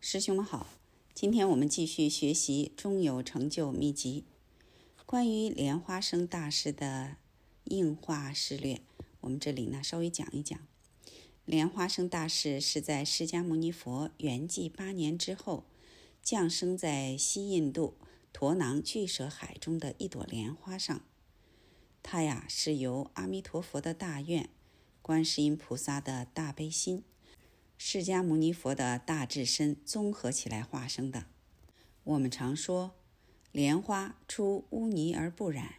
师兄们好，今天我们继续学习《中有成就秘籍》，关于莲花生大师的应化事略，我们这里呢稍微讲一讲。莲花生大师是在释迦牟尼佛圆寂八年之后，降生在西印度陀囊巨舍海中的一朵莲花上。他呀是由阿弥陀佛的大愿、观世音菩萨的大悲心。释迦牟尼佛的大智身综合起来化生的。我们常说，莲花出污泥而不染，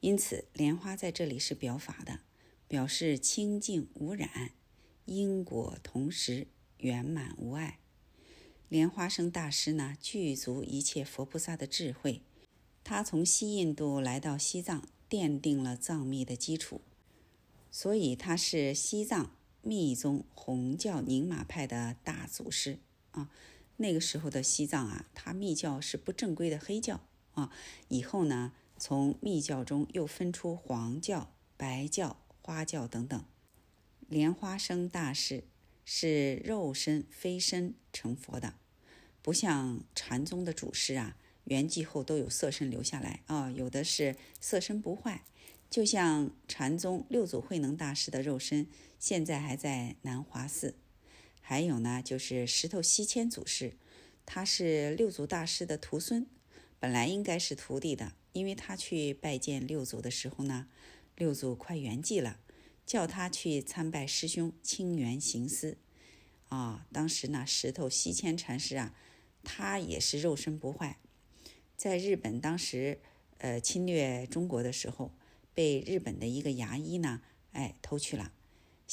因此莲花在这里是表法的，表示清净无染，因果同时，圆满无碍。莲花生大师呢，具足一切佛菩萨的智慧，他从西印度来到西藏，奠定了藏密的基础，所以他是西藏。密宗红教宁玛派的大祖师啊，那个时候的西藏啊，它密教是不正规的黑教啊。以后呢，从密教中又分出黄教、白教、花教等等。莲花生大师是肉身飞身成佛的，不像禅宗的祖师啊，圆寂后都有色身留下来啊，有的是色身不坏。就像禅宗六祖慧能大师的肉身，现在还在南华寺。还有呢，就是石头西迁祖师，他是六祖大师的徒孙，本来应该是徒弟的，因为他去拜见六祖的时候呢，六祖快圆寂了，叫他去参拜师兄清源行思。啊，当时呢，石头西迁禅师啊，他也是肉身不坏，在日本当时呃侵略中国的时候。被日本的一个牙医呢，哎偷去了，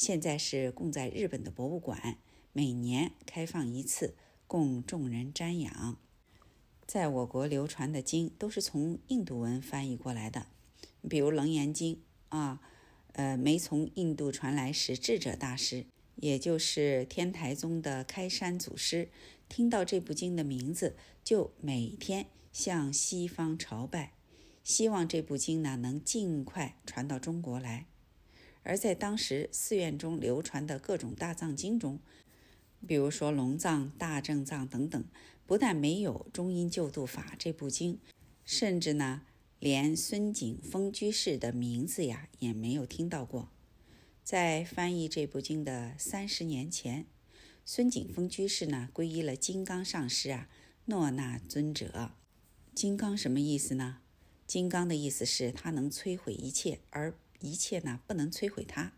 现在是供在日本的博物馆，每年开放一次，供众人瞻仰。在我国流传的经都是从印度文翻译过来的，比如《楞严经》啊，呃，没从印度传来时，智者大师，也就是天台宗的开山祖师，听到这部经的名字，就每天向西方朝拜。希望这部经呢能尽快传到中国来。而在当时寺院中流传的各种大藏经中，比如说龙藏、大正藏等等，不但没有《中阴救度法》这部经，甚至呢连孙景峰居士的名字呀也没有听到过。在翻译这部经的三十年前，孙景峰居士呢皈依了金刚上师啊诺那尊者。金刚什么意思呢？金刚的意思是，它能摧毁一切，而一切呢不能摧毁它。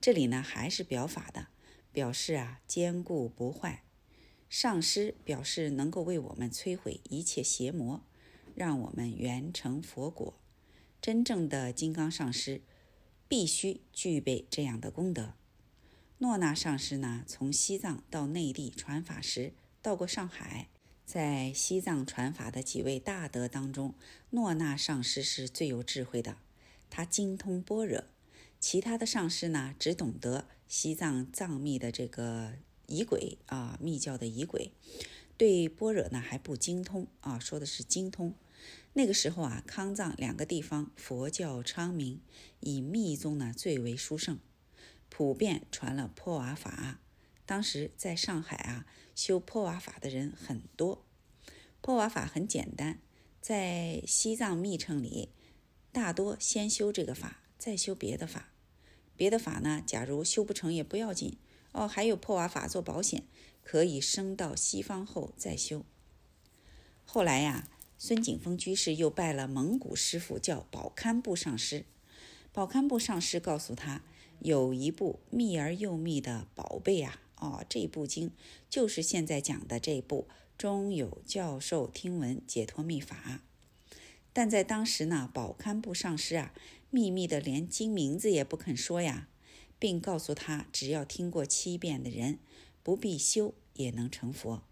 这里呢还是表法的，表示啊坚固不坏。上师表示能够为我们摧毁一切邪魔，让我们圆成佛果。真正的金刚上师必须具备这样的功德。诺那上师呢，从西藏到内地传法时，到过上海。在西藏传法的几位大德当中，诺那上师是最有智慧的，他精通般若。其他的上师呢，只懂得西藏藏密的这个仪轨啊，密教的仪轨，对般若呢还不精通啊。说的是精通。那个时候啊，康藏两个地方佛教昌明，以密宗呢最为殊胜，普遍传了破瓦法。当时在上海啊，修破瓦法的人很多。破瓦法很简单，在西藏密乘里，大多先修这个法，再修别的法。别的法呢，假如修不成也不要紧哦，还有破瓦法做保险，可以升到西方后再修。后来呀，孙景峰居士又拜了蒙古师傅，叫宝堪布上师。宝堪布上师告诉他，有一部密而又密的宝贝啊。哦，这部经就是现在讲的这部中有教授听闻解脱密法，但在当时呢，宝堪布上师啊，秘密的连经名字也不肯说呀，并告诉他，只要听过七遍的人，不必修也能成佛。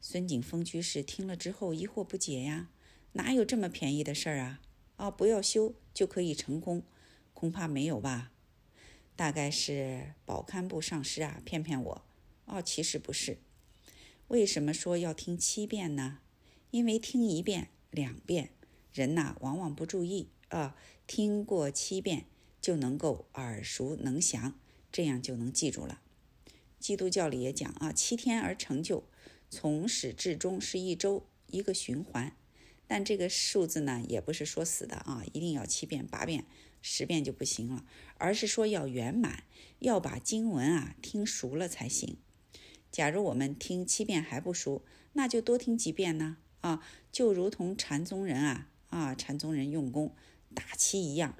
孙景峰居士听了之后疑惑不解呀，哪有这么便宜的事儿啊？啊，不要修就可以成功，恐怕没有吧。大概是宝堪布上师啊骗骗我哦，其实不是。为什么说要听七遍呢？因为听一遍、两遍，人呐往往不注意啊，听过七遍就能够耳熟能详，这样就能记住了。基督教里也讲啊，七天而成就，从始至终是一周一个循环。但这个数字呢，也不是说死的啊，一定要七遍八遍。十遍就不行了，而是说要圆满，要把经文啊听熟了才行。假如我们听七遍还不熟，那就多听几遍呢啊，就如同禅宗人啊啊，禅宗人用功打七一样，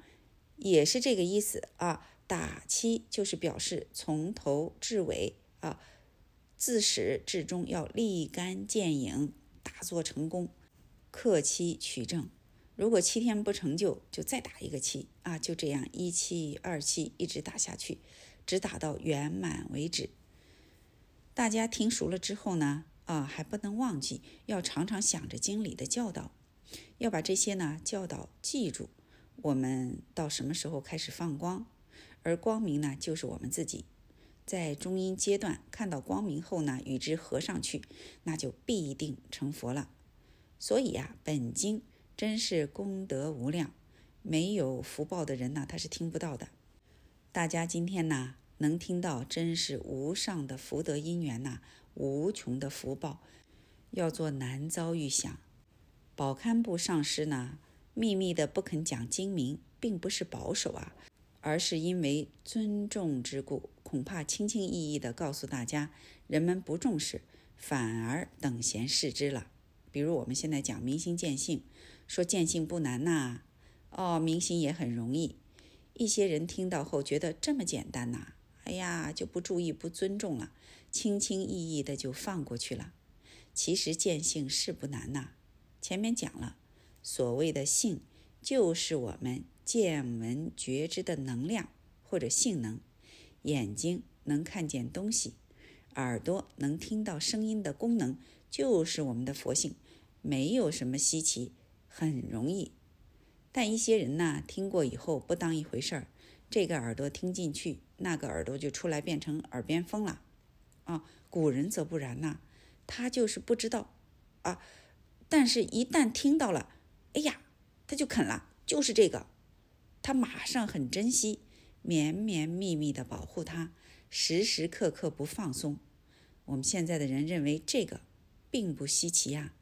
也是这个意思啊。打七就是表示从头至尾啊，自始至终要立竿见影，打坐成功，克期取证。如果七天不成就，就再打一个七啊，就这样一七二七一直打下去，直打到圆满为止。大家听熟了之后呢，啊，还不能忘记，要常常想着经理的教导，要把这些呢教导记住。我们到什么时候开始放光？而光明呢，就是我们自己。在中阴阶段看到光明后呢，与之合上去，那就必定成佛了。所以呀，本经。真是功德无量，没有福报的人呢，他是听不到的。大家今天呢，能听到，真是无上的福德因缘呐，无穷的福报，要做难遭遇想。宝堪布上师呢，秘密的不肯讲经名，并不是保守啊，而是因为尊重之故，恐怕轻轻易易的告诉大家，人们不重视，反而等闲视之了。比如我们现在讲明心见性。说见性不难呐，哦，明心也很容易。一些人听到后觉得这么简单呐，哎呀，就不注意不尊重了，轻轻易易的就放过去了。其实见性是不难呐。前面讲了，所谓的性，就是我们见闻觉知的能量或者性能。眼睛能看见东西，耳朵能听到声音的功能，就是我们的佛性，没有什么稀奇。很容易，但一些人呢，听过以后不当一回事儿，这个耳朵听进去，那个耳朵就出来变成耳边风了，啊，古人则不然呐，他就是不知道，啊，但是一旦听到了，哎呀，他就啃了，就是这个，他马上很珍惜，绵绵密密的保护它，时时刻刻不放松。我们现在的人认为这个并不稀奇呀，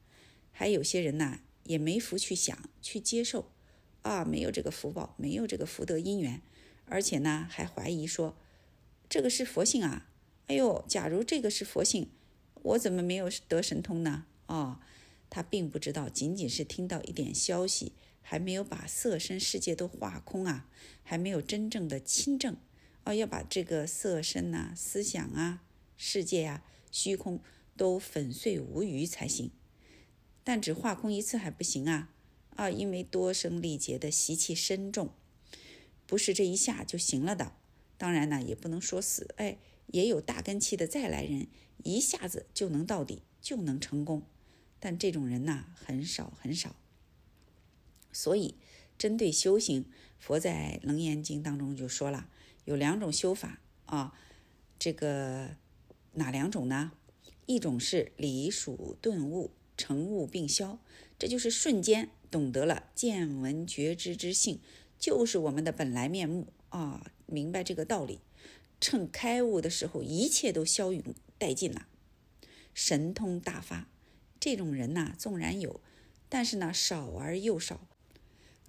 还有些人呢。也没福去想去接受，啊，没有这个福报，没有这个福德因缘，而且呢还怀疑说，这个是佛性啊，哎呦，假如这个是佛性，我怎么没有得神通呢？哦，他并不知道，仅仅是听到一点消息，还没有把色身世界都化空啊，还没有真正的亲证，哦，要把这个色身呐、思想啊、世界呀、虚空都粉碎无余才行。但只化空一次还不行啊！啊，因为多生力劫的习气深重，不是这一下就行了的。当然呢，也不能说死，哎，也有大根器的再来人，一下子就能到底，就能成功。但这种人呐，很少很少。所以，针对修行，佛在《楞严经》当中就说了，有两种修法啊。这个哪两种呢？一种是离属顿悟。成悟并消，这就是瞬间懂得了见闻觉知之性，就是我们的本来面目啊！明白这个道理，趁开悟的时候，一切都消陨殆尽了，神通大发。这种人呐，纵然有，但是呢，少而又少，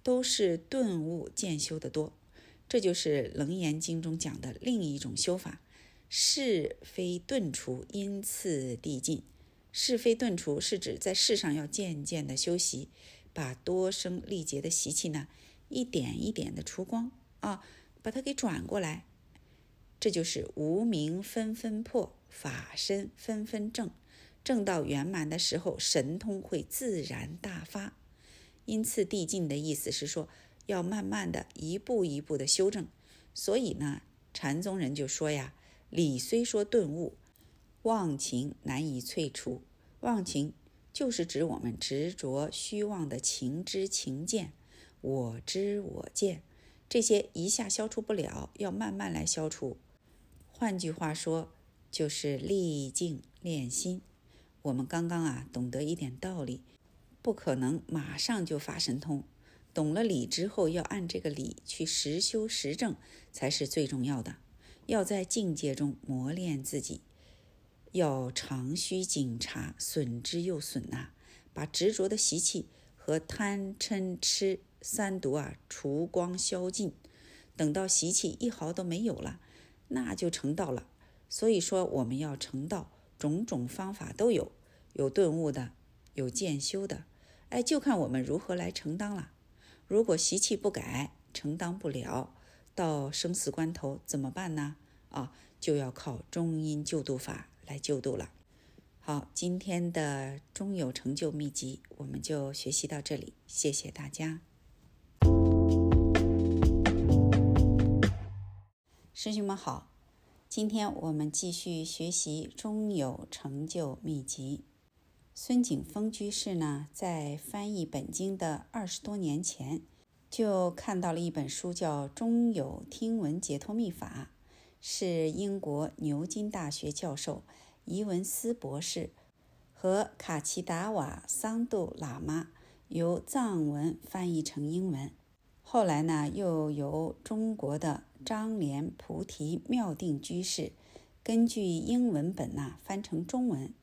都是顿悟渐修的多。这就是《楞严经》中讲的另一种修法：是非顿除，因次递进。是非顿除是指在世上要渐渐的修习，把多生历劫的习气呢，一点一点的除光啊，把它给转过来。这就是无名纷纷破，法身纷纷正，正到圆满的时候，神通会自然大发。因次递进的意思是说，要慢慢的一步一步的修正。所以呢，禅宗人就说呀，理虽说顿悟。妄情难以萃除，妄情就是指我们执着虚妄的情知情见，我知我见这些一下消除不了，要慢慢来消除。换句话说，就是历静练心。我们刚刚啊懂得一点道理，不可能马上就发神通。懂了理之后，要按这个理去实修实证，才是最重要的。要在境界中磨练自己，要常须警察，损之又损呐，把执着的习气和贪嗔痴三毒啊除光消尽。等到习气一毫都没有了，那就成道了。所以说，我们要成道，种种方法都有，有顿悟的，有渐修的，哎，就看我们如何来承当了。如果习气不改，承当不了，到生死关头怎么办呢？啊，就要靠中阴救度法来救度了。好，今天的中有成就秘籍我们就学习到这里，谢谢大家。师兄们好，今天我们继续学习中有成就秘籍。孙景峰居士呢，在翻译本经的二十多年前，就看到了一本书，叫《中有听闻解脱秘法》，是英国牛津大学教授伊文斯博士和卡奇达瓦桑杜喇嘛由藏文翻译成英文。后来呢，又由中国的张莲菩提妙定居士根据英文本呐翻成中文。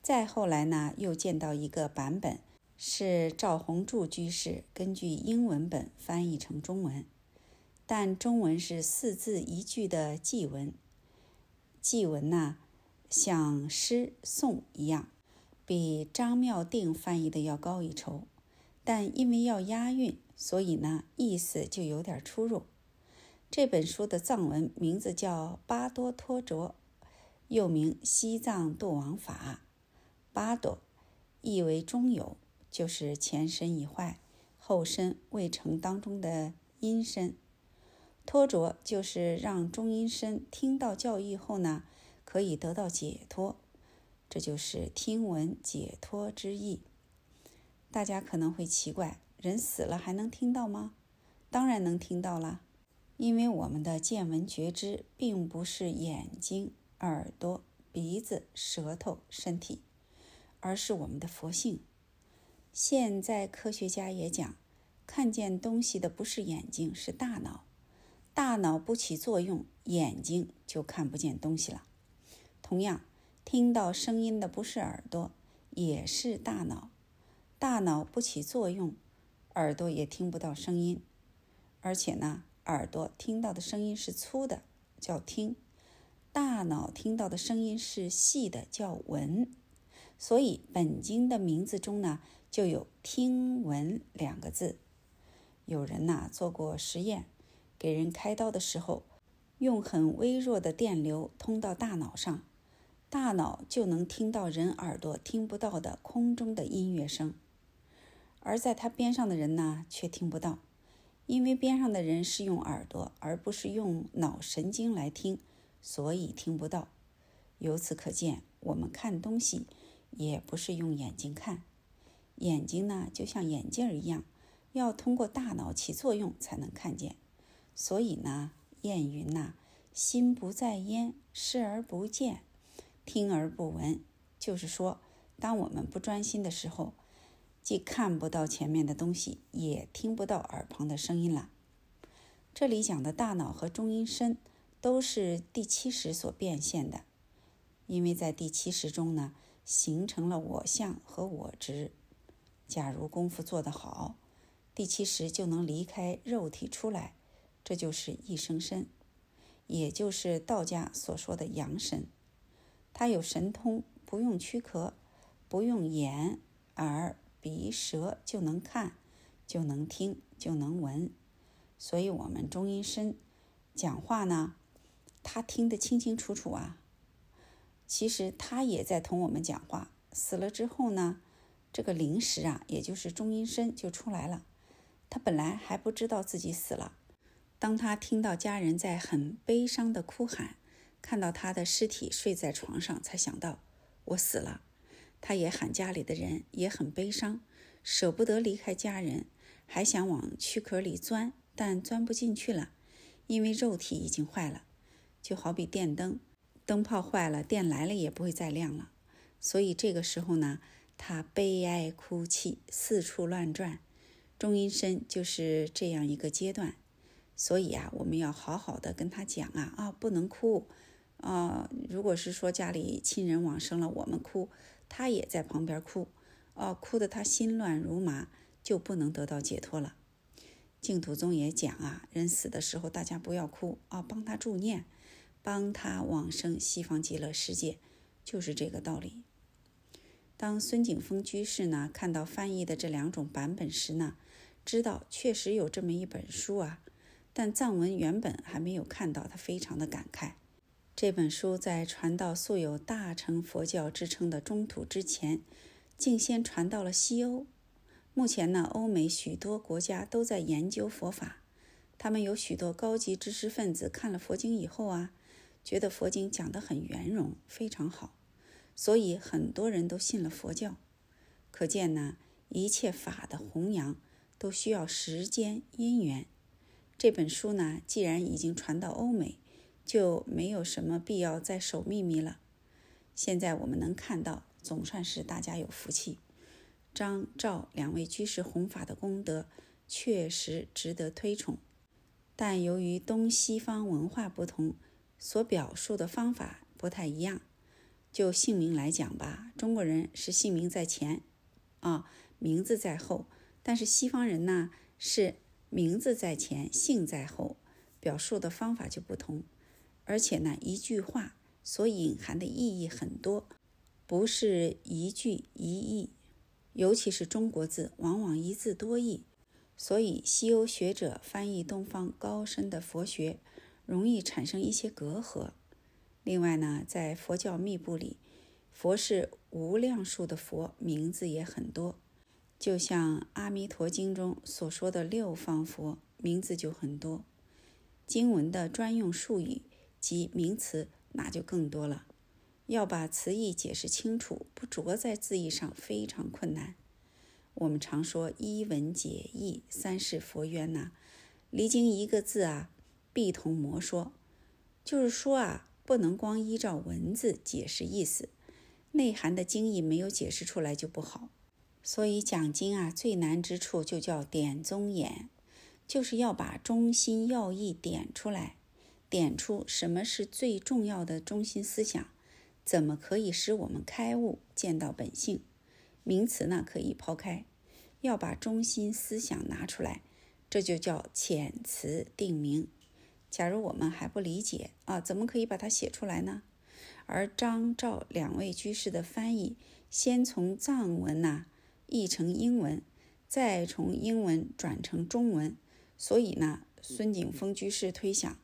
再后来呢，又见到一个版本是赵宏柱居士根据英文本翻译成中文，但中文是四字一句的祭文，祭文呢像诗颂一样，比张妙定翻译的要高一筹，但因为要押韵。所以呢，意思就有点出入。这本书的藏文名字叫《巴多托卓》，又名《西藏度王法》。巴多意为中有，就是前身已坏、后身未成当中的阴身。托卓就是让中阴身听到教义后呢，可以得到解脱，这就是听闻解脱之意。大家可能会奇怪。人死了还能听到吗？当然能听到了，因为我们的见闻觉知并不是眼睛、耳朵、鼻子、舌头、身体，而是我们的佛性。现在科学家也讲，看见东西的不是眼睛，是大脑。大脑不起作用，眼睛就看不见东西了。同样，听到声音的不是耳朵，也是大脑。大脑不起作用。耳朵也听不到声音，而且呢，耳朵听到的声音是粗的，叫听；大脑听到的声音是细的，叫闻。所以本经的名字中呢，就有“听闻”两个字。有人呐做过实验，给人开刀的时候，用很微弱的电流通到大脑上，大脑就能听到人耳朵听不到的空中的音乐声。而在他边上的人呢，却听不到，因为边上的人是用耳朵，而不是用脑神经来听，所以听不到。由此可见，我们看东西也不是用眼睛看，眼睛呢就像眼镜一样，要通过大脑起作用才能看见。所以呢，谚云呐：“心不在焉，视而不见，听而不闻。”就是说，当我们不专心的时候。既看不到前面的东西，也听不到耳旁的声音了。这里讲的大脑和中阴身都是第七识所变现的，因为在第七识中呢，形成了我相和我执。假如功夫做得好，第七识就能离开肉体出来，这就是一生身，也就是道家所说的阳神。它有神通，不用躯壳，不用眼耳。鼻舌就能看，就能听，就能闻，所以，我们中阴身讲话呢，他听得清清楚楚啊。其实他也在同我们讲话。死了之后呢，这个灵识啊，也就是中阴身就出来了。他本来还不知道自己死了，当他听到家人在很悲伤的哭喊，看到他的尸体睡在床上，才想到我死了。他也喊家里的人，也很悲伤，舍不得离开家人，还想往躯壳里钻，但钻不进去了，因为肉体已经坏了，就好比电灯，灯泡坏了，电来了也不会再亮了。所以这个时候呢，他悲哀哭泣，四处乱转。中阴身就是这样一个阶段。所以啊，我们要好好的跟他讲啊啊，不能哭啊！如果是说家里亲人往生了，我们哭，他也在旁边哭，啊，哭得他心乱如麻，就不能得到解脱了。净土宗也讲啊，人死的时候大家不要哭啊，帮他助念，帮他往生西方极乐世界，就是这个道理。当孙景峰居士呢看到翻译的这两种版本时呢，知道确实有这么一本书啊。但藏文原本还没有看到，他非常的感慨。这本书在传到素有大乘佛教之称的中土之前，竟先传到了西欧。目前呢，欧美许多国家都在研究佛法，他们有许多高级知识分子看了佛经以后啊，觉得佛经讲得很圆融，非常好，所以很多人都信了佛教。可见呢，一切法的弘扬都需要时间因缘。这本书呢，既然已经传到欧美，就没有什么必要再守秘密了。现在我们能看到，总算是大家有福气。张赵两位居士弘法的功德确实值得推崇，但由于东西方文化不同，所表述的方法不太一样。就姓名来讲吧，中国人是姓名在前，啊，名字在后；但是西方人呢是。名字在前，姓在后，表述的方法就不同。而且呢，一句话所隐含的意义很多，不是一句一义。尤其是中国字，往往一字多义，所以西欧学者翻译东方高深的佛学，容易产生一些隔阂。另外呢，在佛教密部里，佛是无量数的佛，名字也很多。就像《阿弥陀经》中所说的六方佛名字就很多，经文的专用术语及名词那就更多了。要把词义解释清楚，不着在字义上非常困难。我们常说一文解义，三世佛渊呐，离经一个字啊，必同魔说。就是说啊，不能光依照文字解释意思，内涵的经义没有解释出来就不好。所以讲经啊，最难之处就叫点宗眼，就是要把中心要义点出来，点出什么是最重要的中心思想，怎么可以使我们开悟见到本性。名词呢可以抛开，要把中心思想拿出来，这就叫遣词定名。假如我们还不理解啊，怎么可以把它写出来呢？而张赵两位居士的翻译，先从藏文呐。译成英文，再从英文转成中文。所以呢，孙景峰居士推想，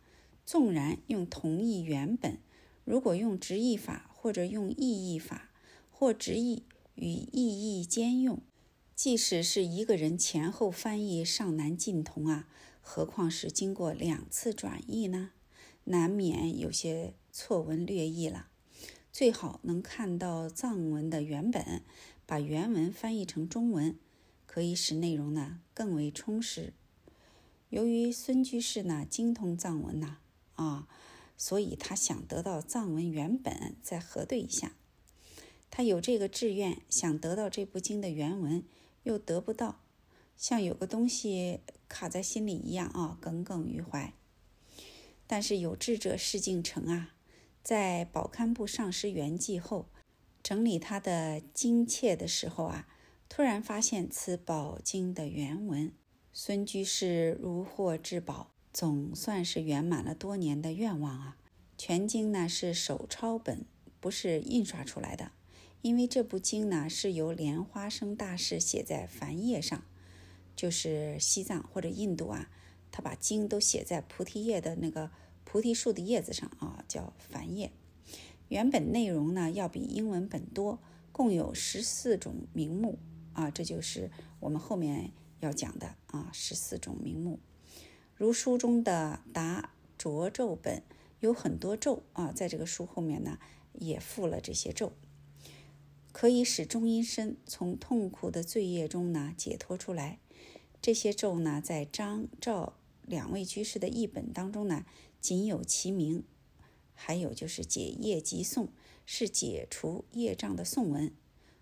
纵然用同一原本，如果用直译法或者用意译法，或直译与意译兼用，即使是一个人前后翻译尚难尽同啊，何况是经过两次转译呢？难免有些错文略译了。最好能看到藏文的原本。把原文翻译成中文，可以使内容呢更为充实。由于孙居士呢精通藏文呐，啊所以他想得到藏文原本，再核对一下。他有这个志愿，想得到这部经的原文，又得不到，像有个东西卡在心里一样啊，耿耿于怀。但是有志者事竟成啊，在宝堪布上师圆寂后。整理他的经切的时候啊，突然发现此宝经的原文，孙居士如获至宝，总算是圆满了多年的愿望啊。全经呢是手抄本，不是印刷出来的，因为这部经呢是由莲花生大师写在梵页上，就是西藏或者印度啊，他把经都写在菩提叶的那个菩提树的叶子上啊，叫梵页。原本内容呢要比英文本多，共有十四种名目啊，这就是我们后面要讲的啊，十四种名目。如书中的答着咒本有很多咒啊，在这个书后面呢也附了这些咒，可以使中阴身从痛苦的罪业中呢解脱出来。这些咒呢，在张赵两位居士的译本当中呢，仅有其名。还有就是解业即诵，是解除业障的颂文。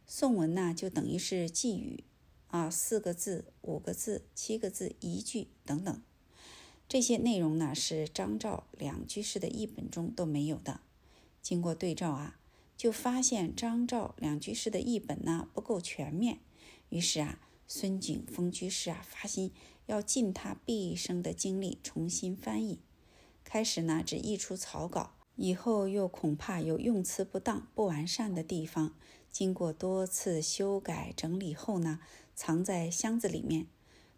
颂文呢，就等于是寄语啊，四个字、五个字、七个字一句等等。这些内容呢是张赵两居士的译本中都没有的。经过对照啊，就发现张赵两居士的译本呢不够全面。于是啊，孙景峰居士啊发心要尽他毕生的精力重新翻译。开始呢只译出草稿，以后又恐怕有用词不当、不完善的地方，经过多次修改整理后呢，藏在箱子里面。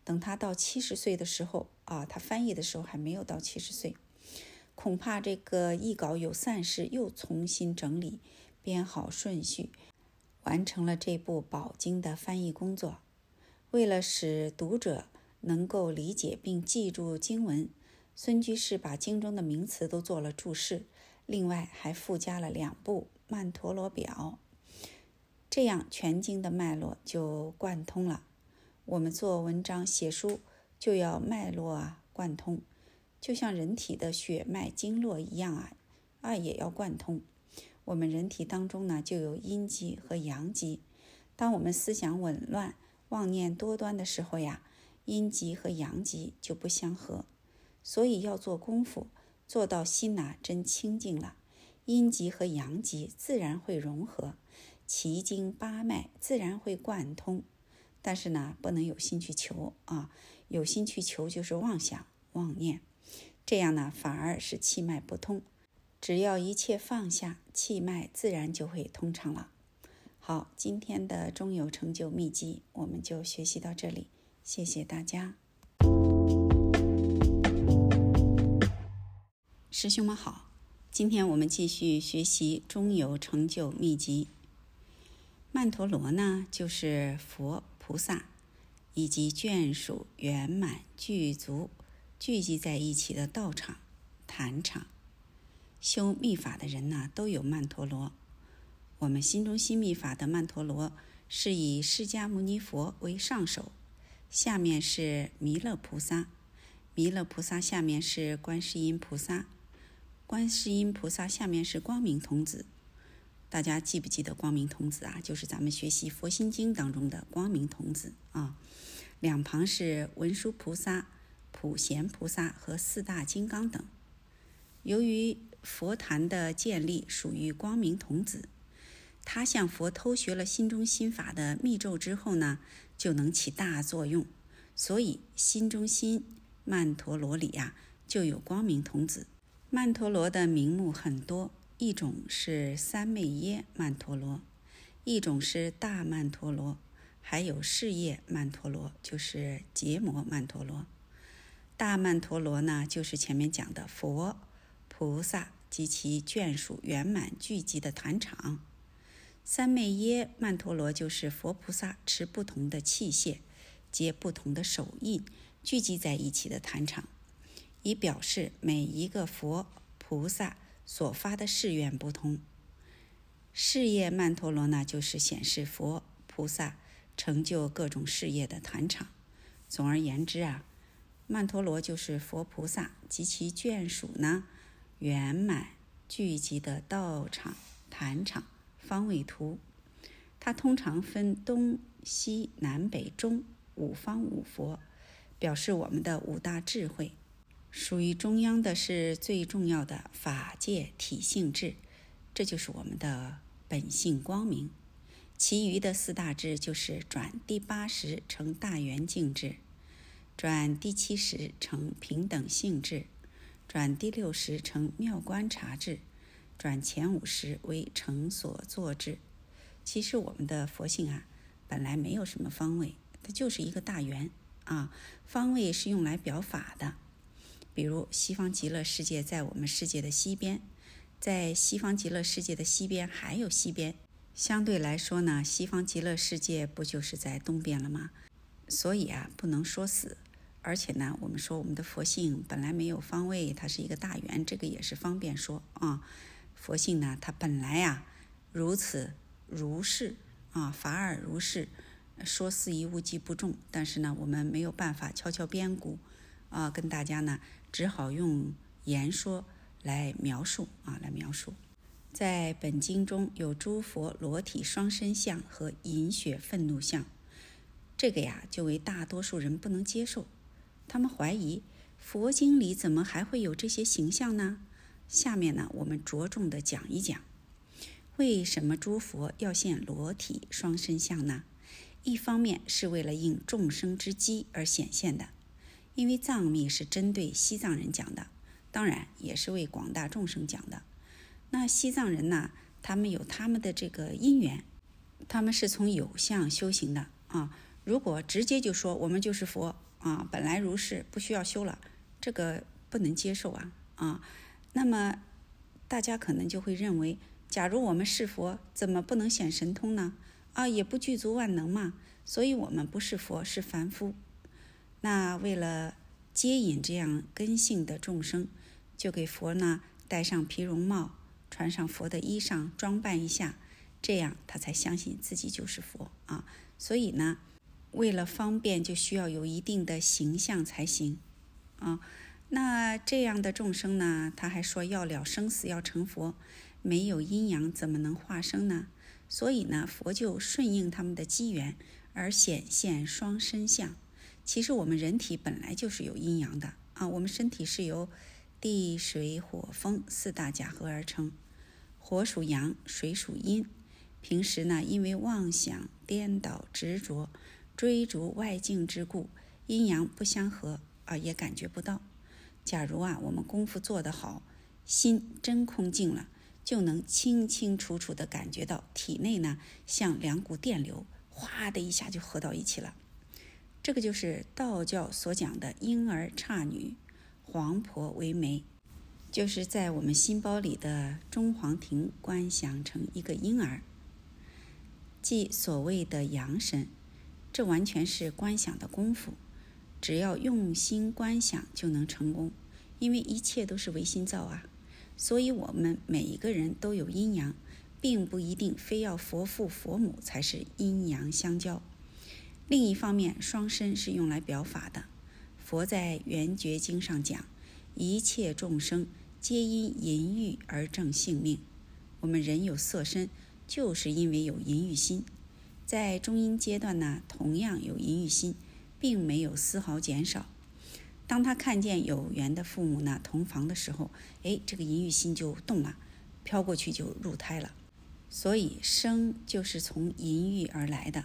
等他到七十岁的时候啊，他翻译的时候还没有到七十岁，恐怕这个译稿有散失，又重新整理、编好顺序，完成了这部宝经的翻译工作。为了使读者能够理解并记住经文，孙居士把经中的名词都做了注释，另外还附加了两部《曼陀罗表》，这样全经的脉络就贯通了。我们做文章、写书就要脉络啊贯通，就像人体的血脉经络一样啊，啊也要贯通。我们人体当中呢就有阴极和阳极，当我们思想紊乱、妄念多端的时候呀，阴极和阳极就不相合。所以要做功夫，做到心呐真清净了，阴极和阳极自然会融合，奇经八脉自然会贯通。但是呢，不能有心去求啊！有心去求就是妄想、妄念，这样呢反而是气脉不通。只要一切放下，气脉自然就会通畅了。好，今天的中有成就秘籍我们就学习到这里，谢谢大家。师兄们好，今天我们继续学习中有成就秘籍。曼陀罗呢，就是佛。菩萨以及眷属圆满具足聚集在一起的道场、坛场，修密法的人呢，都有曼陀罗。我们心中心密法的曼陀罗是以释迦牟尼佛为上首，下面是弥勒菩萨，弥勒菩萨下面是观世音菩萨，观世音菩萨下面是光明童子。大家记不记得光明童子啊？就是咱们学习佛心经当中的光明童子啊。两旁是文殊菩萨、普贤菩萨和四大金刚等。由于佛坛的建立属于光明童子，他向佛偷学了心中心法的密咒之后呢，就能起大作用。所以心中心曼陀罗里呀，就有光明童子。曼陀罗的名目很多。一种是三昧耶曼陀罗，一种是大曼陀罗，还有事业曼陀罗，就是结魔曼陀罗。大曼陀罗呢，就是前面讲的佛、菩萨及其眷属圆满聚集的坛场。三昧耶曼陀罗就是佛菩萨持不同的器械，结不同的手印，聚集在一起的坛场，以表示每一个佛菩萨。所发的誓愿不同，事业曼陀罗呢，就是显示佛菩萨成就各种事业的坛场。总而言之啊，曼陀罗就是佛菩萨及其眷属呢圆满聚集的道场、坛场、方位图。它通常分东西南北中五方五佛，表示我们的五大智慧。属于中央的是最重要的法界体性智，这就是我们的本性光明。其余的四大智就是转第八识成大圆净智，转第七识成平等性智，转第六识成妙观察智，转前五识为成所作智。其实我们的佛性啊，本来没有什么方位，它就是一个大圆啊。方位是用来表法的。比如西方极乐世界在我们世界的西边，在西方极乐世界的西边还有西边，相对来说呢，西方极乐世界不就是在东边了吗？所以啊，不能说死。而且呢，我们说我们的佛性本来没有方位，它是一个大圆，这个也是方便说啊。佛性呢，它本来呀如此如是啊，法尔如是，说四夷无极不重。但是呢，我们没有办法敲敲边鼓啊，跟大家呢。只好用言说来描述啊，来描述。在本经中有诸佛裸体双身像和饮血愤怒像，这个呀就为大多数人不能接受。他们怀疑佛经里怎么还会有这些形象呢？下面呢，我们着重的讲一讲，为什么诸佛要现裸体双身像呢？一方面是为了应众生之机而显现的，因为藏密是针对西藏人讲的，当然也是为广大众生讲的。那西藏人呢，他们有他们的这个因缘，他们是从有相修行的啊。如果直接就说我们就是佛啊，本来如是，不需要修了，这个不能接受啊啊。那么大家可能就会认为，假如我们是佛，怎么不能显神通呢？啊，也不具足万能嘛，所以我们不是佛，是凡夫。那为了接引这样根性的众生，就给佛呢戴上皮绒帽，穿上佛的衣裳，装扮一下，这样他才相信自己就是佛啊。所以呢，为了方便，就需要有一定的形象才行啊。那这样的众生呢，他还说要了生死，要成佛，没有阴阳怎么能化生呢？所以呢，佛就顺应他们的机缘而显现双身相。其实我们人体本来就是有阴阳的啊，我们身体是由地、水、火、风四大假合而成，火属阳，水属阴。平时呢，因为妄想、颠倒、执着、追逐外境之故，阴阳不相合啊，也感觉不到。假如啊，我们功夫做得好，心真空净了。就能清清楚楚地感觉到体内呢，像两股电流，哗的一下就合到一起了。这个就是道教所讲的婴儿姹女，黄婆为媒，就是在我们心包里的中黄庭观想成一个婴儿，即所谓的阳神。这完全是观想的功夫，只要用心观想就能成功，因为一切都是唯心造啊。所以，我们每一个人都有阴阳，并不一定非要佛父佛母才是阴阳相交。另一方面，双身是用来表法的。佛在《圆觉经》上讲，一切众生皆因淫欲而正性命。我们人有色身，就是因为有淫欲心。在中阴阶段呢，同样有淫欲心，并没有丝毫减少。当他看见有缘的父母呢同房的时候，哎，这个淫欲心就动了，飘过去就入胎了。所以生就是从淫欲而来的。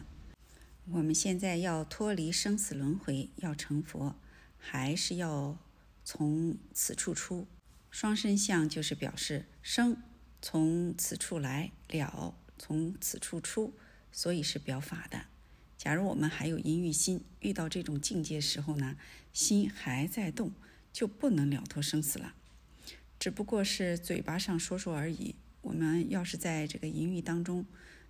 我们现在要脱离生死轮回，要成佛，还是要从此处出。双身相就是表示生从此处来，了从此处出，所以是表法的。假如我们还有淫欲心，遇到这种境界时候呢，心还在动，就不能了脱生死了。只不过是嘴巴上说说而已。我们要是在这个淫欲当中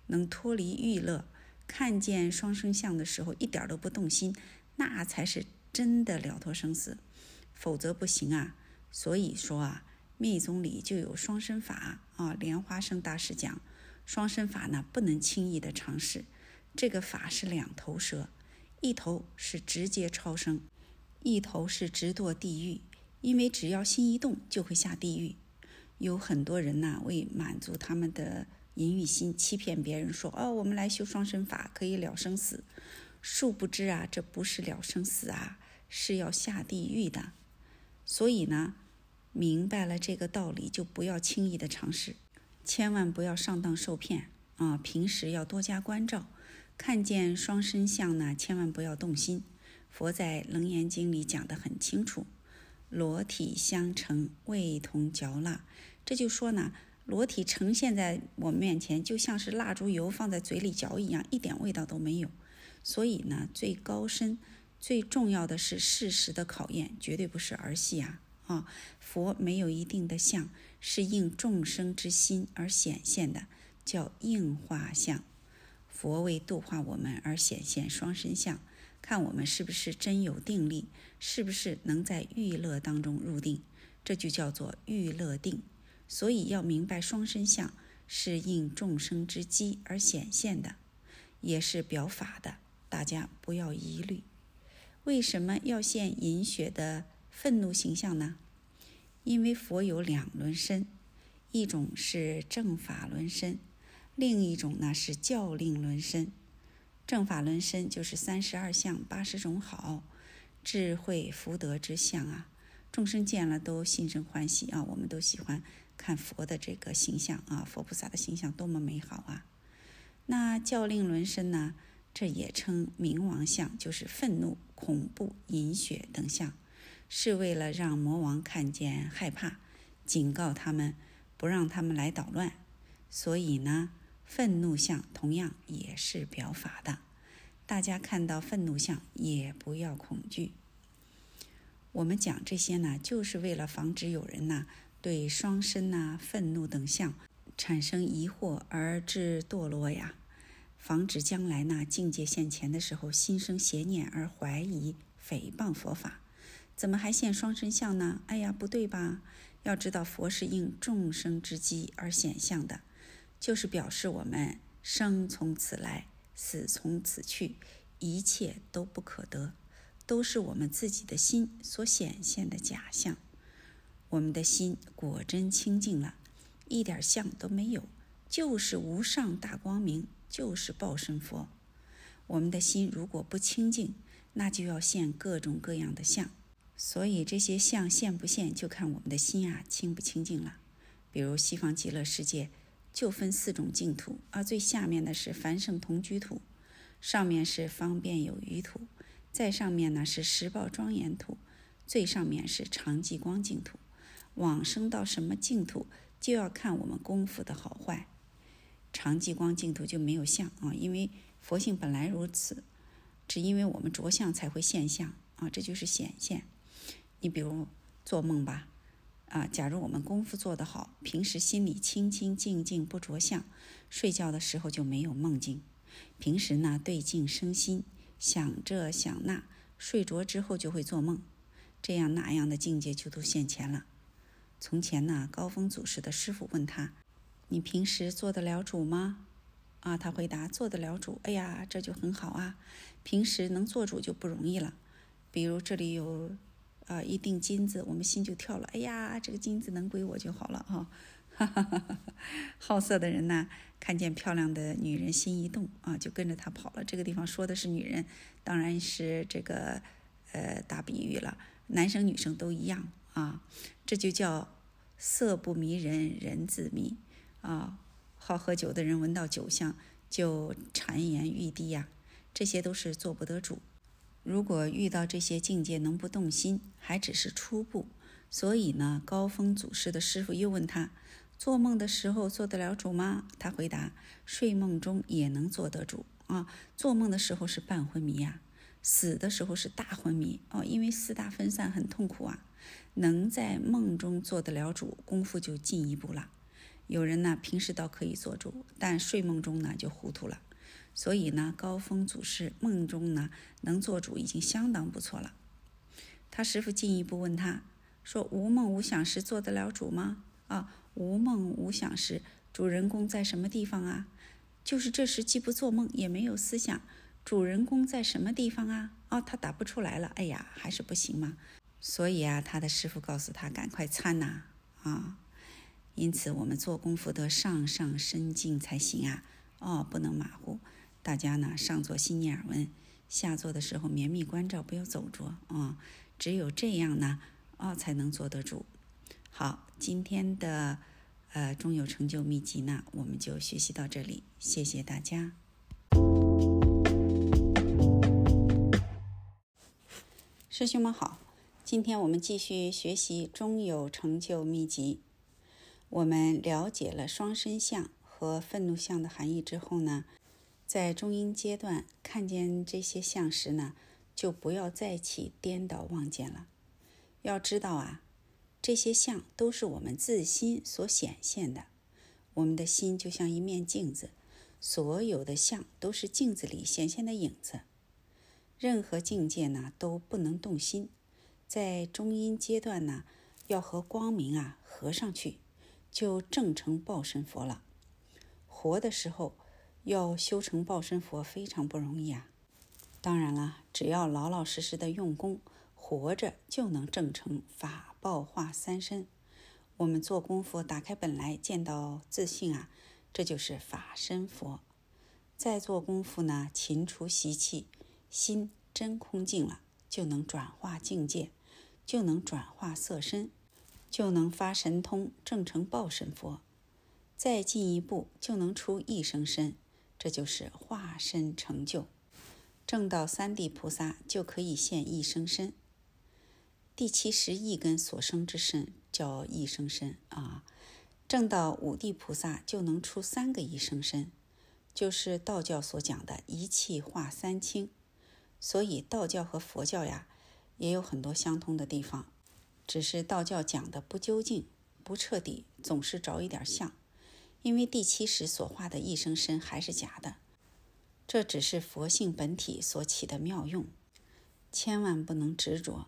能脱离欲乐，看见双生相的时候一点都不动心，那才是真的了脱生死。否则不行啊。所以说啊，密宗里就有双生法啊。莲花生大师讲，双生法呢不能轻易的尝试。这个法是两头蛇，一头是直接超生，一头是直堕地狱。因为只要心一动，就会下地狱。有很多人呐，为满足他们的淫欲心，欺骗别人说：“哦，我们来修双身法，可以了生死。”殊不知啊，这不是了生死啊，是要下地狱的。所以呢，明白了这个道理，就不要轻易的尝试，千万不要上当受骗啊！平时要多加关照。看见双身相呢，千万不要动心。佛在《楞严经》里讲得很清楚：“裸体相成，味同嚼蜡。”这就说呢，裸体呈现在我面前，就像是蜡烛油放在嘴里嚼一样，一点味道都没有。所以呢，最高深、最重要的是事实的考验，绝对不是儿戏啊！啊，佛没有一定的相，是应众生之心而显现的，叫应化相。佛为度化我们而显现双身相，看我们是不是真有定力，是不是能在欲乐当中入定，这就叫做欲乐定。所以要明白双身相是应众生之机而显现的，也是表法的，大家不要疑虑。为什么要现饮血的愤怒形象呢？因为佛有两轮身，一种是正法轮身。另一种呢是教令轮身，正法轮身就是三十二相八十种好智慧福德之相啊。众生见了都心生欢喜啊！我们都喜欢看佛的这个形象啊，佛菩萨的形象多么美好啊！那教令轮身呢？这也称冥王相，就是愤怒、恐怖、饮血等相，是为了让魔王看见害怕，警告他们，不让他们来捣乱。所以呢，愤怒相同样也是表法的。大家看到愤怒相也不要恐惧。我们讲这些呢，就是为了防止有人呐对双身呐、愤怒等相产生疑惑而致堕落呀。防止将来呢境界现前的时候心生邪念而怀疑诽谤佛法，怎么还现双身相呢？哎呀，不对吧？要知道佛是应众生之机而显相的，就是表示我们生从此来，死从此去，一切都不可得，都是我们自己的心所显现的假象。我们的心果真清净了，一点相都没有，就是无上大光明。就是报身佛。我们的心如果不清净，那就要现各种各样的相。所以这些相现不现，就看我们的心啊清不清净了。比如西方极乐世界就分四种净土，而最下面的是凡圣同居土，上面是方便有余土，再上面呢是十报庄严土，最上面是常寂光净土。往生到什么净土，就要看我们功夫的好坏。常寂光净土就没有相啊，因为佛性本来如此，只因为我们着相才会现象啊，这就是显现。你比如做梦吧，啊，假如我们功夫做得好，平时心里清清净净不着相，睡觉的时候就没有梦境。平时呢对镜生心，想这想那，睡着之后就会做梦，这样那样的境界就都现前了。从前呢，高峰祖师的师傅问他。你平时做得了主吗？啊，他回答做得了主。哎呀，这就很好啊。平时能做主就不容易了。比如这里有啊一锭金子，我们心就跳了。哎呀，这个金子能归我就好了啊。哈哈哈哈好色的人呢，看见漂亮的女人心一动啊，就跟着她跑了。这个地方说的是女人，当然是这个呃打比喻了。男生女生都一样啊。这就叫色不迷人人自迷。啊，好喝酒的人闻到酒香就谗言欲滴呀，这些都是做不得主。如果遇到这些境界能不动心，还只是初步。所以呢，高峰祖师的师傅又问他：做梦的时候做得了主吗？他回答：睡梦中也能做得主啊。做梦的时候是半昏迷呀，死的时候是大昏迷哦，因为四大分散很痛苦啊。能在梦中做得了主，功夫就进一步了。有人呢，平时倒可以做主，但睡梦中呢就糊涂了。所以呢，高峰祖师梦中呢能做主已经相当不错了。他师傅进一步问他说：“无梦无想时做得了主吗？”啊，无梦无想时，主人公在什么地方啊？就是这时既不做梦也没有思想，主人公在什么地方啊？哦，他答不出来了。哎呀，还是不行吗。所以啊，他的师傅告诉他：“赶快参呐！”啊。因此，我们做功夫得上上身静才行啊！哦，不能马虎。大家呢，上座心念耳闻，下座的时候绵密关照，不要走着啊！只有这样呢，哦，才能坐得住。好，今天的呃中有成就秘籍呢，我们就学习到这里，谢谢大家。师兄们好，今天我们继续学习中有成就秘籍。我们了解了双身相和愤怒相的含义之后呢，在中阴阶段看见这些相时呢，就不要再起颠倒妄见了。要知道啊，这些相都是我们自心所显现的。我们的心就像一面镜子，所有的相都是镜子里显现的影子。任何境界呢都不能动心，在中阴阶段呢，要和光明啊合上去。就正成报身佛了。活的时候要修成报身佛非常不容易啊。当然了，只要老老实实的用功，活着就能正成法报化三身。我们做功夫，打开本来见到自信啊，这就是法身佛。再做功夫呢，勤除习气，心真空净了，就能转化境界，就能转化色身，就能发神通，正成报身佛。再进一步，就能出一生身，这就是化身成就。正到三地菩萨就可以现一生身。第七十亿根所生之身叫一生身啊。正到五地菩萨就能出三个一生身，就是道教所讲的一气化三清。所以道教和佛教呀也有很多相通的地方，只是道教讲的不究竟、不彻底，总是着一点像。因为第七识所化的一生身还是假的，这只是佛性本体所起的妙用，千万不能执着。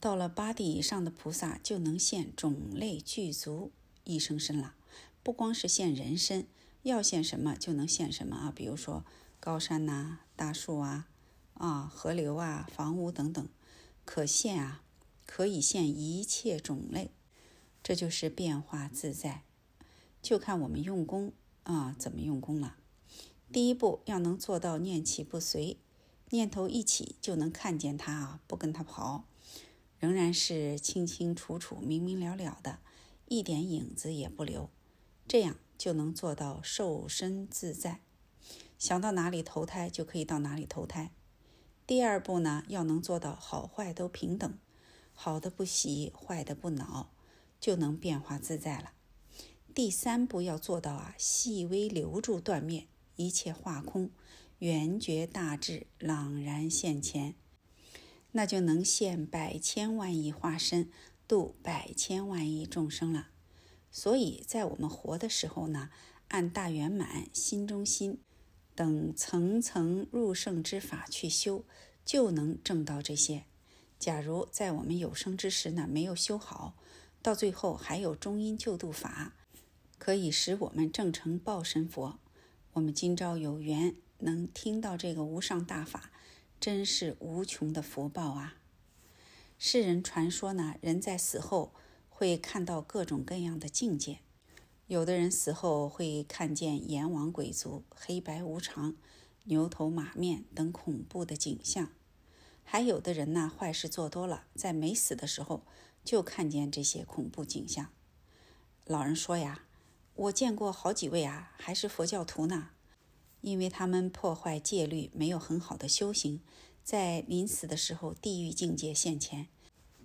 到了八地以上的菩萨就能现种类具足一生身了，不光是现人身，要现什么就能现什么啊，比如说高山呐、大树啊、啊河流啊、房屋等等，可现啊，可以现一切种类，这就是变化自在。就看我们用功啊，怎么用功了。第一步要能做到念起不随，念头一起就能看见它啊，不跟它跑，仍然是清清楚楚、明明了了的，一点影子也不留，这样就能做到受身自在。想到哪里投胎就可以到哪里投胎。第二步呢，要能做到好坏都平等，好的不喜，坏的不恼，就能变化自在了。第三步要做到啊，细微留住断灭，一切化空，圆觉大智，朗然现前，那就能现百千万亿化身，度百千万亿众生了。所以在我们活的时候呢，按大圆满、心中心等层层入圣之法去修，就能证到这些。假如在我们有生之时呢，没有修好，到最后还有中阴救度法。可以使我们正成报身佛。我们今朝有缘能听到这个无上大法，真是无穷的福报啊！世人传说呢，人在死后会看到各种各样的境界。有的人死后会看见阎王鬼卒、黑白无常、牛头马面等恐怖的景象。还有的人呢，坏事做多了，在没死的时候就看见这些恐怖景象。老人说呀。我见过好几位啊，还是佛教徒呢，因为他们破坏戒律，没有很好的修行，在临死的时候，地狱境界现前，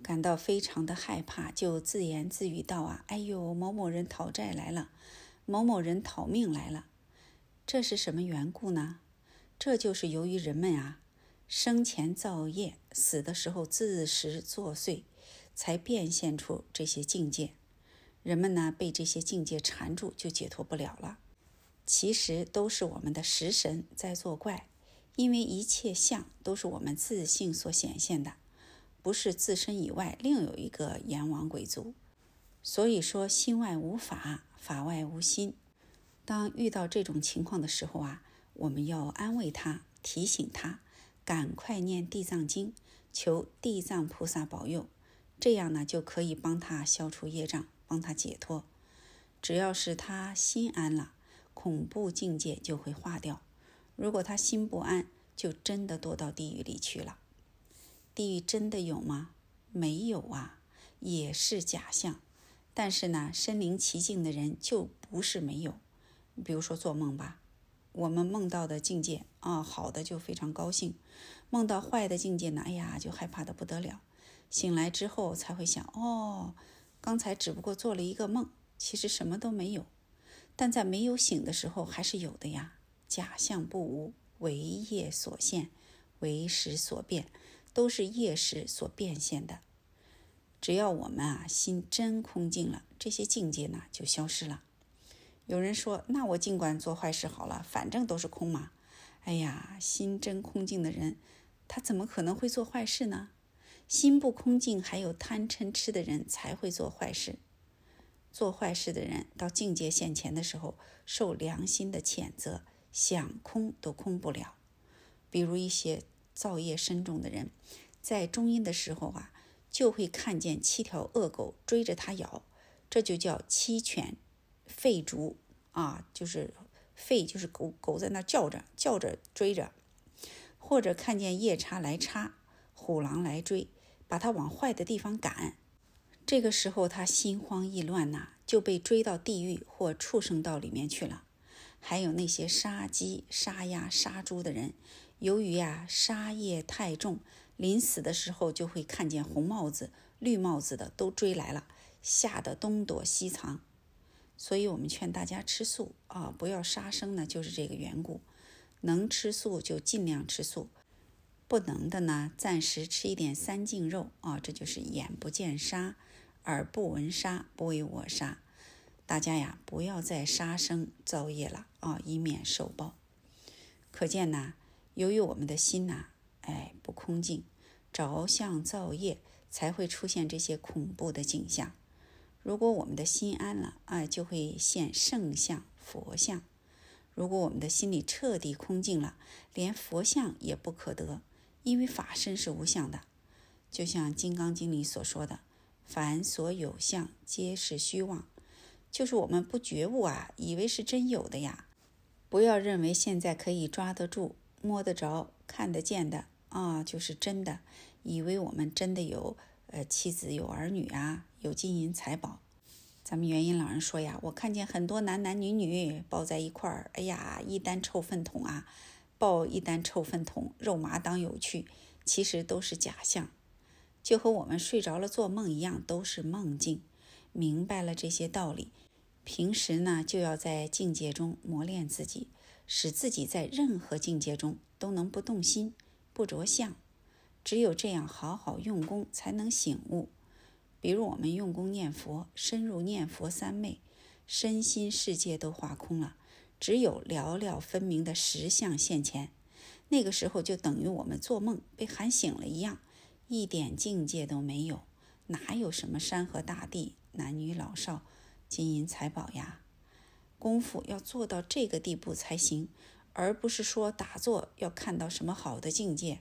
感到非常的害怕，就自言自语道：“啊，哎呦，某某人讨债来了，某某人讨命来了。”这是什么缘故呢？这就是由于人们啊，生前造业，死的时候自食作祟，才变现出这些境界。人们呢被这些境界缠住，就解脱不了了。其实都是我们的食神在作怪，因为一切相都是我们自性所显现的，不是自身以外另有一个阎王鬼族。所以说，心外无法，法外无心。当遇到这种情况的时候啊，我们要安慰他，提醒他，赶快念地藏经，求地藏菩萨保佑，这样呢就可以帮他消除业障。帮他解脱，只要是他心安了，恐怖境界就会化掉。如果他心不安，就真的堕到地狱里去了。地狱真的有吗？没有啊，也是假象。但是呢，身临其境的人就不是没有。比如说做梦吧，我们梦到的境界啊，好的就非常高兴；梦到坏的境界呢，哎呀，就害怕的不得了。醒来之后才会想，哦。刚才只不过做了一个梦，其实什么都没有。但在没有醒的时候，还是有的呀。假象不无，为业所现，为时所变，都是业识所变现的。只要我们啊心真空净了，这些境界呢就消失了。有人说：“那我尽管做坏事好了，反正都是空嘛。”哎呀，心真空净的人，他怎么可能会做坏事呢？心不空净，还有贪嗔痴的人才会做坏事。做坏事的人到境界现前的时候，受良心的谴责，想空都空不了。比如一些造业深重的人，在中阴的时候啊，就会看见七条恶狗追着他咬，这就叫七犬吠逐啊，就是吠就是狗狗在那叫着叫着追着，或者看见夜叉来插，虎狼来追。把他往坏的地方赶。这个时候他心慌意乱呐，就被追到地狱或畜生道里面去了。还有那些杀鸡、杀鸭、杀猪的人，由于呀杀业太重，临死的时候就会看见红帽子、绿帽子的都追来了，吓得东躲西藏。所以我们劝大家吃素啊，不要杀生呢，就是这个缘故。能吃素就尽量吃素，不能的呢，暂时吃一点三净肉啊。这就是眼不见杀，耳不闻杀，不为我杀。大家呀，不要再杀生造业了啊，以免受报。可见呢，由于我们的心呐，哎，不空净，着相造业，才会出现这些恐怖的景象。如果我们的心安了，啊，就会现圣相、佛像。如果我们的心里彻底空净了，连佛像也不可得，因为法身是无相的。就像《金刚经》里所说的：“凡所有相，皆是虚妄。”就是我们不觉悟啊，以为是真有的呀。不要认为现在可以抓得住、摸得着、看得见的啊，就是真的。以为我们真的有呃妻子、有儿女啊，有金银财宝。咱们元音老人说呀，我看见很多男男女女抱在一块儿，哎呀，一单臭粪桶啊，抱一单臭粪桶，肉麻当有趣，其实都是假象，就和我们睡着了做梦一样，都是梦境。明白了这些道理。平时呢，就要在境界中磨练自己，使自己在任何境界中都能不动心、不着相。只有这样，好好用功，才能醒悟。比如我们用功念佛，深入念佛三昧，身心世界都化空了，只有寥寥分明的实相现前。那个时候，就等于我们做梦被喊醒了一样，一点境界都没有，哪有什么山河大地、男女老少？金银财宝呀，功夫要做到这个地步才行，而不是说打坐要看到什么好的境界，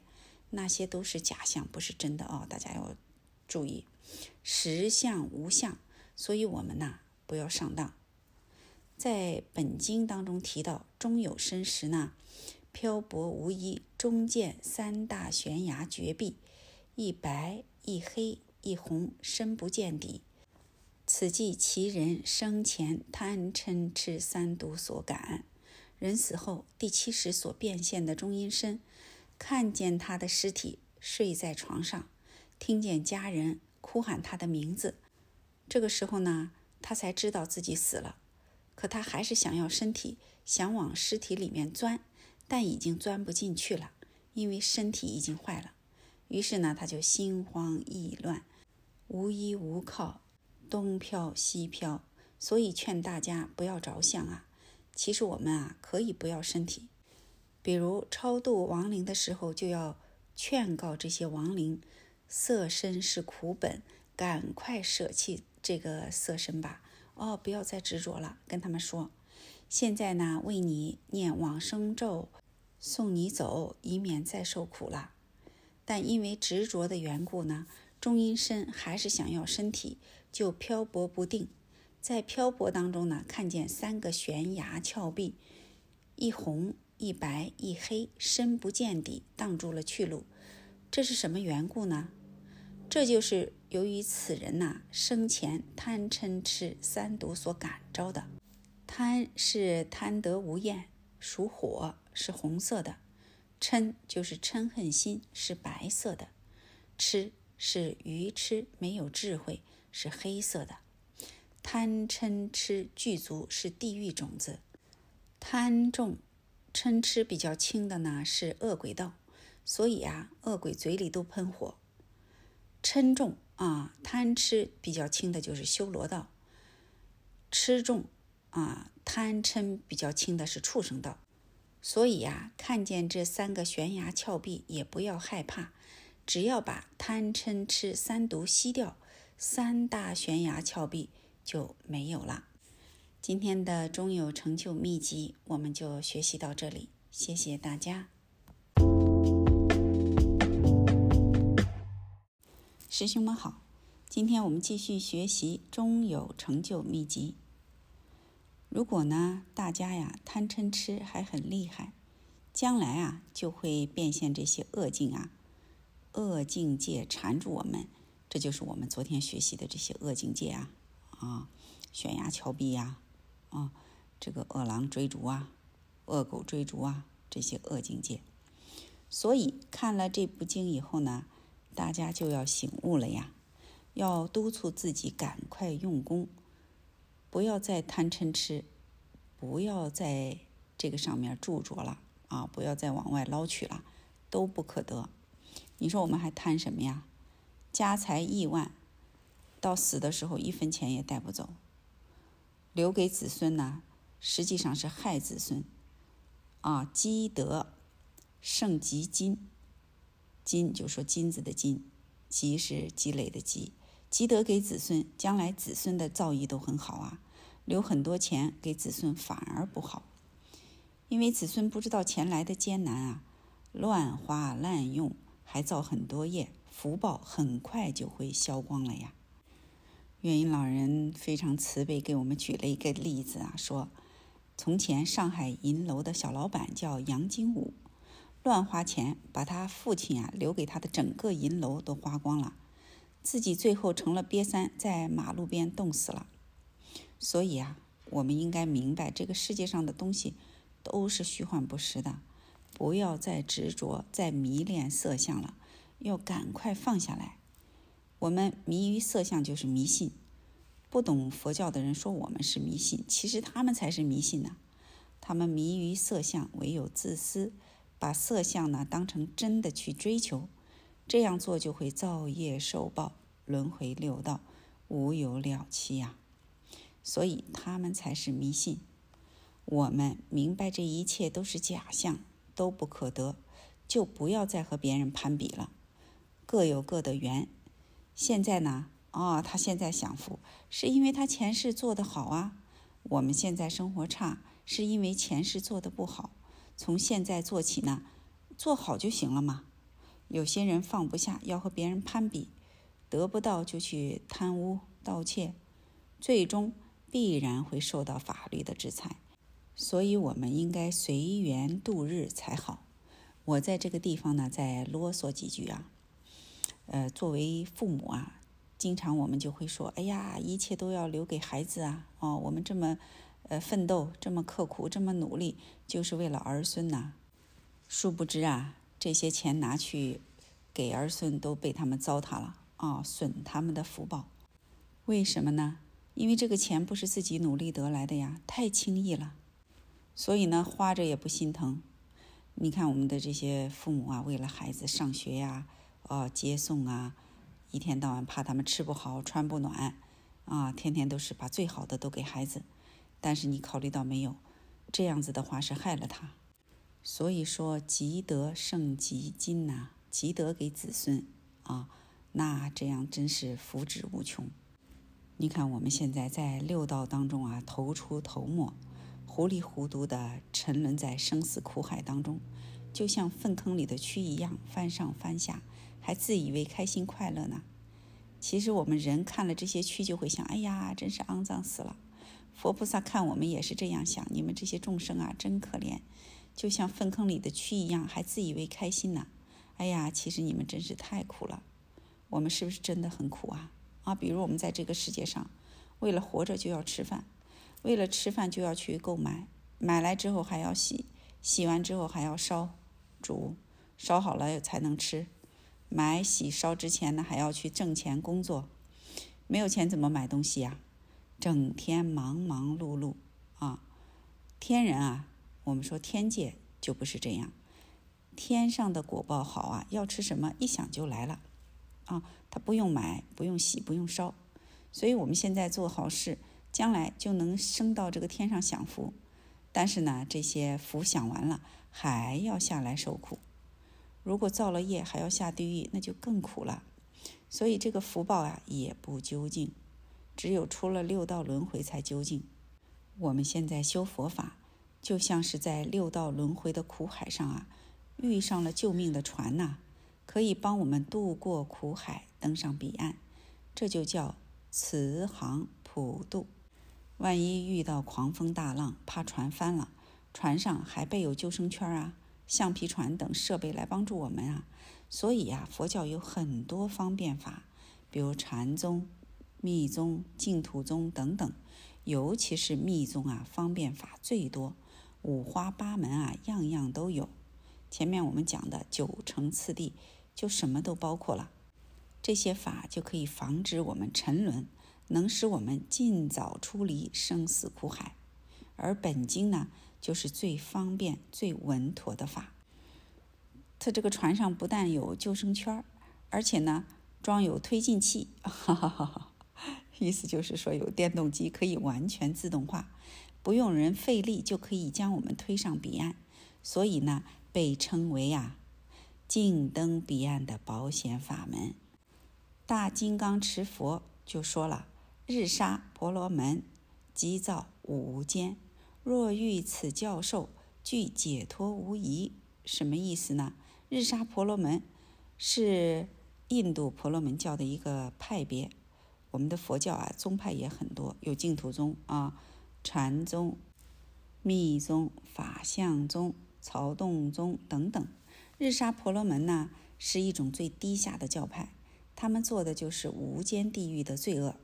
那些都是假象，不是真的哦。大家要注意，实相无相，所以我们呐不要上当。在本经当中提到，中有身时呢，漂泊无依，中见三大悬崖绝壁，一白一黑一红，深不见底。此即其人生前贪嗔痴三毒所感，人死后第七识所变现的中阴身，看见他的尸体睡在床上，听见家人哭喊他的名字，这个时候呢，他才知道自己死了，可他还是想要身体，想往尸体里面钻，但已经钻不进去了，因为身体已经坏了。于是呢，他就心慌意乱，无依无靠。东飘西飘，所以劝大家不要着相啊。其实我们啊可以不要身体，比如超度亡灵的时候，就要劝告这些亡灵：色身是苦本，赶快舍弃这个色身吧。哦，不要再执着了，跟他们说：现在呢，为你念往生咒，送你走，以免再受苦了。但因为执着的缘故呢，中阴身还是想要身体。就漂泊不定，在漂泊当中呢，看见三个悬崖峭壁，一红一白一黑，深不见底，挡住了去路。这是什么缘故呢？这就是由于此人呐生前贪嗔痴三毒所感召的。贪是贪得无厌，属火，是红色的；嗔就是嗔恨心，是白色的；痴是愚痴，没有智慧。是黑色的，贪嗔痴具足是地狱种子，贪重嗔痴比较轻的呢是恶鬼道，所以啊恶鬼嘴里都喷火。嗔重啊贪吃比较轻的就是修罗道，吃重啊贪嗔比较轻的是畜生道，所以呀看见这三个悬崖峭壁也不要害怕，只要把贪嗔痴三毒吸掉。三大悬崖峭壁就没有了。今天的中有成就秘籍，我们就学习到这里，谢谢大家。师兄们好，今天我们继续学习中有成就秘籍。如果呢，大家呀贪嗔痴还很厉害，将来啊就会变现这些恶境啊。恶境界缠住我们，这就是我们昨天学习的这些恶境界啊啊，悬崖峭壁呀，啊，这个恶狼追逐啊，恶狗追逐啊，这些恶境界。所以看了这部经以后呢，大家就要醒悟了呀，要督促自己赶快用功，不要再贪嗔痴，不要在这个上面驻着了啊，不要再往外捞取了，都不可得。你说我们还贪什么呀？家财亿万，到死的时候一分钱也带不走，留给子孙呢，实际上是害子孙啊，积德。盛积金，金就说金子的金，积是积累的积，积德给子孙，将来子孙的造诣都很好啊。留很多钱给子孙反而不好，因为子孙不知道钱来的艰难啊，乱花滥用，还造很多业，福报很快就会消光了呀。月音老人非常慈悲，给我们举了一个例子啊，说从前上海银楼的小老板叫杨金武。乱花钱，把他父亲啊留给他的整个银楼都花光了，自己最后成了瘪三，在马路边冻死了。所以啊，我们应该明白，这个世界上的东西都是虚幻不实的，不要再执着、再迷恋色相了，要赶快放下来。我们迷于色相就是迷信，不懂佛教的人说我们是迷信，其实他们才是迷信呢。他们迷于色相，唯有自私。把色相呢当成真的去追求，这样做就会造业受报，轮回六道，无有了期呀。所以他们才是迷信。我们明白这一切都是假象，都不可得，就不要再和别人攀比了。各有各的缘。现在呢，哦，他现在享福，是因为他前世做得好啊。我们现在生活差，是因为前世做得不好。从现在做起呢，做好就行了嘛。有些人放不下，要和别人攀比，得不到就去贪污盗窃，最终必然会受到法律的制裁。所以，我们应该随缘度日才好。我在这个地方呢，再啰嗦几句啊。呃，作为父母啊，经常我们就会说：“哎呀，一切都要留给孩子啊！”哦，我们这么。呃，奋斗这么刻苦，这么努力，就是为了儿孙呐。殊不知啊，这些钱拿去给儿孙，都被他们糟蹋了啊，损他们的福报。为什么呢？因为这个钱不是自己努力得来的呀，太轻易了。所以呢，花着也不心疼。你看我们的这些父母啊，为了孩子上学呀，哦，接送啊，一天到晚怕他们吃不好、穿不暖，啊，天天都是把最好的都给孩子。但是你考虑到没有？这样子的话是害了他。所以说积德胜积金呐，积德给子孙啊，那这样真是福祉无穷。你看我们现在在六道当中啊，头出头没，糊里糊涂的沉沦在生死苦海当中，就像粪坑里的蛆一样，翻上翻下，还自以为开心快乐呢。其实我们人看了这些蛆，就会想：哎呀，真是肮脏死了。佛菩萨看我们也是这样想，你们这些众生啊，真可怜，就像粪坑里的蛆一样，还自以为开心呢。哎呀，其实你们真是太苦了。我们是不是真的很苦啊？啊，比如我们在这个世界上，为了活着就要吃饭，为了吃饭就要去购买，买来之后还要洗，洗完之后还要烧、煮，烧好了才能吃。买、洗、烧之前呢，还要去挣钱工作，没有钱怎么买东西呀？整天忙忙碌碌啊，天人啊，我们说天界就不是这样，天上的果报好啊，要吃什么一想就来了啊，他不用买，不用洗，不用烧，所以我们现在做好事，将来就能升到这个天上享福。但是呢，这些福享完了，还要下来受苦。如果造了业，还要下地狱，那就更苦了。所以这个福报啊，也不究竟。只有出了六道轮回才究竟。我们现在修佛法，就像是在六道轮回的苦海上啊，遇上了救命的船呐，可以帮我们渡过苦海，登上彼岸。这就叫慈航普渡。万一遇到狂风大浪，怕船翻了，船上还备有救生圈啊、橡皮船等设备来帮助我们啊。所以呀，佛教有很多方便法，比如禅宗、密宗、净土宗等等。尤其是密宗啊，方便法最多，五花八门啊，样样都有。前面我们讲的九成次第，就什么都包括了。这些法就可以防止我们沉沦，能使我们尽早出离生死苦海。而本经呢，就是最方便、最稳妥的法。它这个船上不但有救生圈，而且呢，装有推进器。哈哈哈哈。意思就是说，有电动机可以完全自动化，不用人费力就可以将我们推上彼岸，所以呢，被称为啊“净登彼岸”的保险法门。大金刚持佛就说了：“日杀婆罗门，即造五无间。若遇此教授，具解脱无疑。”什么意思呢？日沙婆罗门是印度婆罗门教的一个派别。我们的佛教啊，宗派也很多，有净土宗啊、禅宗、密宗、法相宗、曹洞宗等等。日沙婆罗门呢，是一种最低下的教派，他们做的就是无间地狱的罪恶。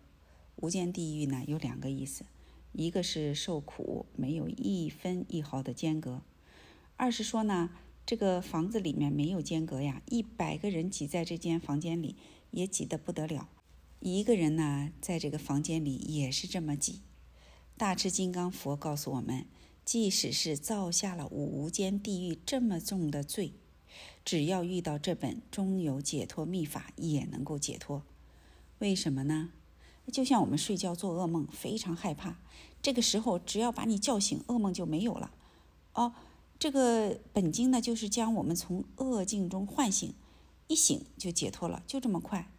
无间地狱呢，有两个意思：一个是受苦，没有一分一毫的间隔；二是说呢，这个房子里面没有间隔呀，一百个人挤在这间房间里，也挤得不得了。一个人呢，在这个房间里也是这么挤。大智金刚佛告诉我们，即使是造下了五无间地狱这么重的罪，只要遇到这本中有解脱秘法，也能够解脱。为什么呢？就像我们睡觉做噩梦，非常害怕，这个时候只要把你叫醒，噩梦就没有了。哦，这个本经呢，就是将我们从恶境中唤醒，一醒就解脱了，就这么快。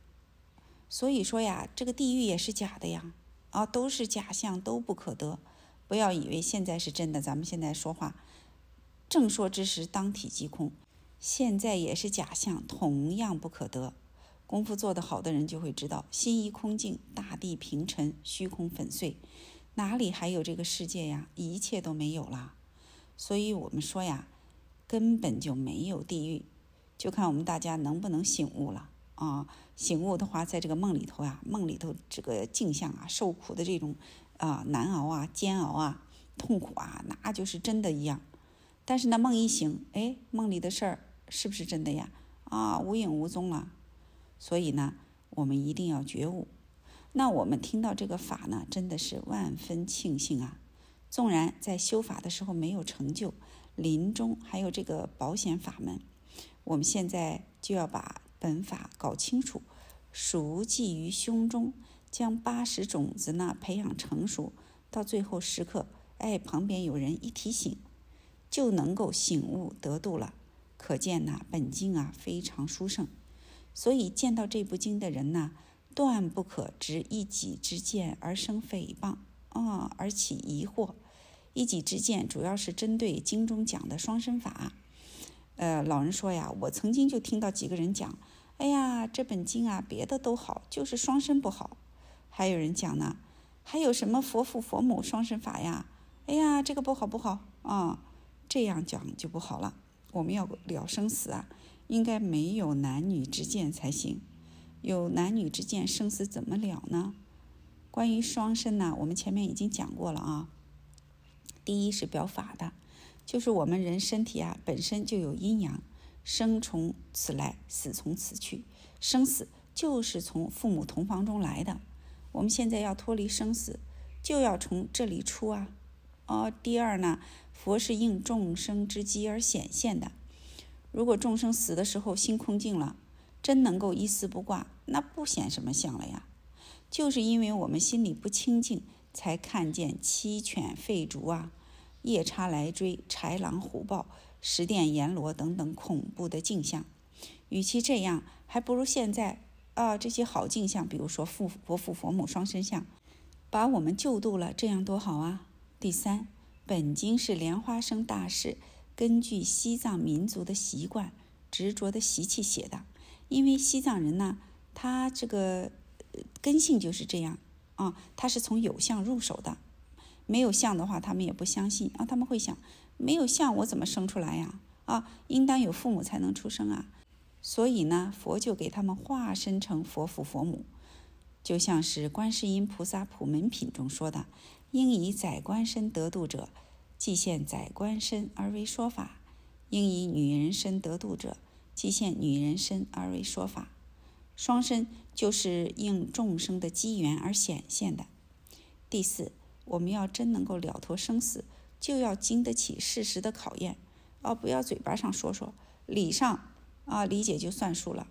所以说呀，这个地狱也是假的呀，啊，都是假象，都不可得。不要以为现在是真的，咱们现在说话，正说之时，当体即空。现在也是假象，同样不可得。功夫做得好的人就会知道，心一空静，大地平沉，虚空粉碎，哪里还有这个世界呀？一切都没有了。所以我们说呀，根本就没有地狱，就看我们大家能不能醒悟了。啊，醒悟的话，在这个梦里头呀，梦里头这个镜像啊，受苦的这种啊难熬啊、煎熬啊、痛苦啊，那就是真的一样。但是呢，梦一醒，哎，梦里的事儿是不是真的呀？啊，无影无踪了。所以呢，我们一定要觉悟。那我们听到这个法呢，真的是万分庆幸啊！纵然在修法的时候没有成就，临终还有这个保险法门，我们现在就要把。本法搞清楚，熟记于胸中，将八十种子呢培养成熟，到最后时刻，哎，旁边有人一提醒，就能够醒悟得度了。可见呐，本经啊非常殊胜，所以见到这部经的人呢，断不可执一己之见而生诽谤啊，而起疑惑。一己之见主要是针对经中讲的双身法。呃，老人说呀，我曾经就听到几个人讲。哎呀，这本经啊，别的都好，就是双身不好。还有人讲呢，还有什么佛父佛母双身法呀？哎呀，这个不好不好啊，这样讲就不好了。我们要了生死啊，应该没有男女之见才行。有男女之见，生死怎么了呢？关于双身呢，我们前面已经讲过了啊。第一是表法的，就是我们人身体啊本身就有阴阳。生从此来，死从此去。生死就是从父母同房中来的。我们现在要脱离生死，就要从这里出啊！哦，第二呢，佛是应众生之机而显现的。如果众生死的时候心空净了，真能够一丝不挂，那不显什么相了呀？就是因为我们心里不清净，才看见七犬吠逐啊，夜叉来追，豺狼虎豹。十殿阎罗等等恐怖的镜像，与其这样，还不如现在啊这些好镜像，比如说父佛父佛母双身像，把我们救度了，这样多好啊！第三，本经是莲花生大师根据西藏民族的习惯、执着的习气写的，因为西藏人呢，他这个根性就是这样啊，他是从有相入手的，没有相的话，他们也不相信啊，他们会想。没有相，我怎么生出来呀？啊，应当有父母才能出生啊。所以呢，佛就给他们化身成佛父佛母，就像是观世音菩萨普门品中说的：“应以宰官身得度者，即现宰官身而为说法；应以女人身得度者，即现女人身而为说法。”双身就是应众生的机缘而显现的。第四，我们要真能够了脱生死，就要经得起事实的考验，哦，不要嘴巴上说说，理上。啊，理解就算数了。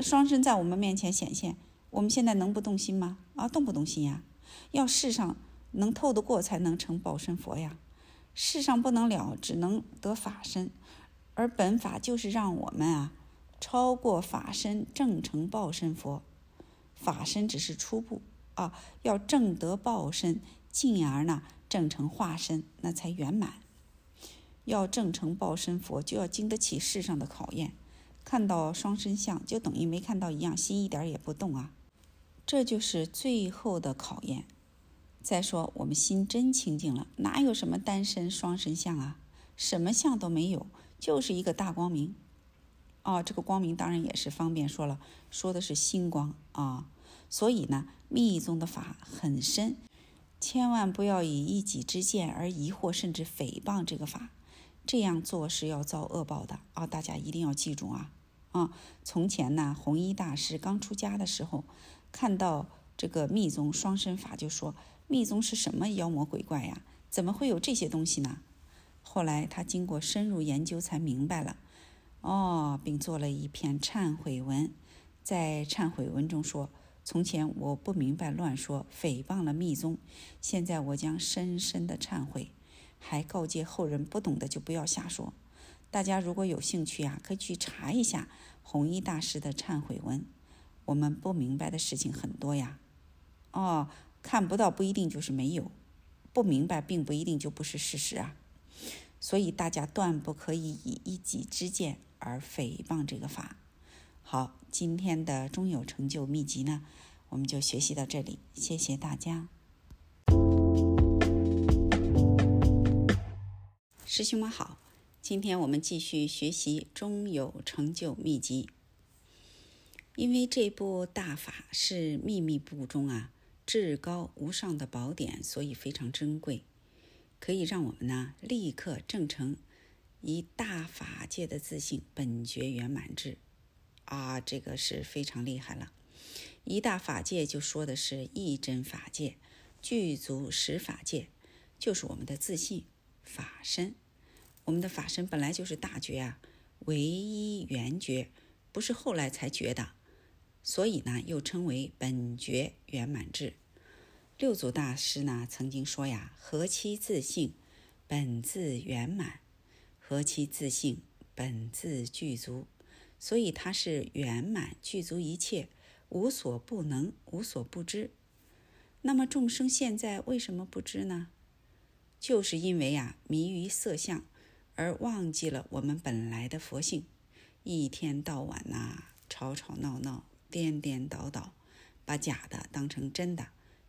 双身在我们面前显现，我们现在能不动心吗？啊，动不动心呀？要世上能透得过，才能成报身佛呀。世上不能了，只能得法身。而本法就是让我们啊，超过法身，正成报身佛。法身只是初步啊，要正得报身，进而呢，正成化身，那才圆满。要正成报身佛，就要经得起世上的考验。看到双身像，就等于没看到一样，心一点也不动啊！这就是最后的考验。再说，我们心真清净了，哪有什么单身双身像啊？什么像都没有，就是一个大光明。哦，这个光明当然也是方便说了，说的是星光啊。所以呢，密宗的法很深，千万不要以一己之见而疑惑甚至诽谤这个法。这样做是要遭恶报的啊！大家一定要记住啊！啊，从前呢，弘一大师刚出家的时候，看到这个密宗双身法，就说密宗是什么妖魔鬼怪呀？怎么会有这些东西呢？后来他经过深入研究，才明白了哦，并做了一篇忏悔文，在忏悔文中说：从前我不明白，乱说，诽谤了密宗，现在我将深深的忏悔。还告诫后人，不懂的就不要瞎说。大家如果有兴趣啊，可以去查一下弘一大师的忏悔文。我们不明白的事情很多呀。哦，看不到不一定就是没有，不明白并不一定就不是事实啊。所以大家断不可以以一己之见而诽谤这个法。好，今天的中有成就秘籍呢，我们就学习到这里，谢谢大家。师兄们好，今天我们继续学习《中有成就秘籍》。因为这部大法是秘密部中啊至高无上的宝典，所以非常珍贵，可以让我们呢立刻证成一大法界的自信本觉圆满智啊，这个是非常厉害了。一大法界就说的是一真法界，具足十法界，就是我们的自信法身。我们的法身本来就是大觉啊，唯一圆觉，不是后来才觉的，所以呢，又称为本觉圆满智。六祖大师呢曾经说呀：“何其自性，本自圆满；何其自性，本自具足。”所以它是圆满具足一切，无所不能，无所不知。那么众生现在为什么不知呢？就是因为呀，迷于色相。而忘记了我们本来的佛性，一天到晚呐，吵吵闹闹，颠颠倒倒，把假的当成真的，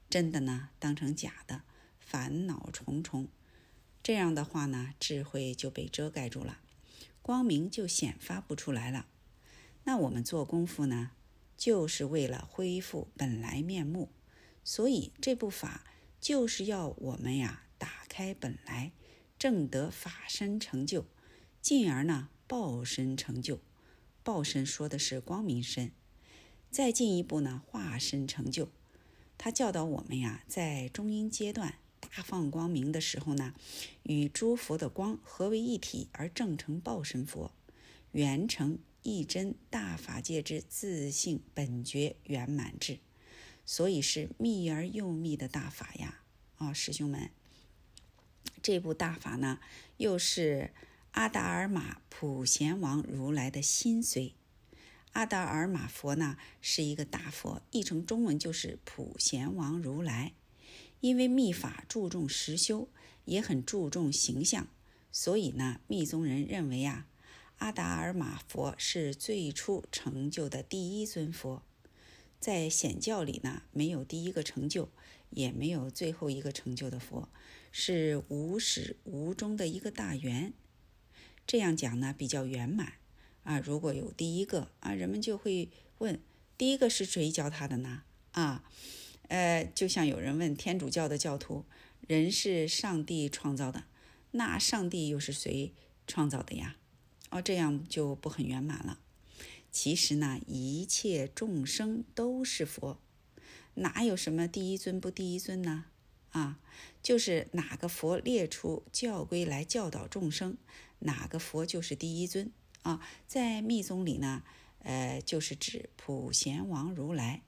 真的呢当成假的，烦恼重重。这样的话呢，智慧就被遮盖住了，光明就显发不出来了。那我们做功夫呢，就是为了恢复本来面目，所以这部法就是要我们呀，打开本来。正得法身成就，进而呢报身成就。报身说的是光明身，再进一步呢化身成就。他教导我们呀，在中阴阶段大放光明的时候呢，与诸佛的光合为一体，而正成报身佛，圆成一真大法界之自性本觉圆满智。所以是密而又密的大法呀！啊，师兄们。这部大法呢，又是阿达尔玛普贤王如来的心髓。阿达尔玛佛呢，是一个大佛，译成中文就是普贤王如来。因为密法注重实修，也很注重形象，所以呢，密宗人认为啊，阿达尔玛佛是最初成就的第一尊佛。在显教里呢，没有第一个成就，也没有最后一个成就的佛。是无始无终的一个大圆，这样讲呢比较圆满。啊，如果有第一个啊，人们就会问：第一个是谁教他的呢？啊，呃，就像有人问天主教的教徒：人是上帝创造的，那上帝又是谁创造的呀？哦，这样就不很圆满了。其实呢，一切众生都是佛，哪有什么第一尊不第一尊呢？啊，就是哪个佛列出教规来教导众生，哪个佛就是第一尊。啊，在密宗里呢，呃，就是指普贤王如来，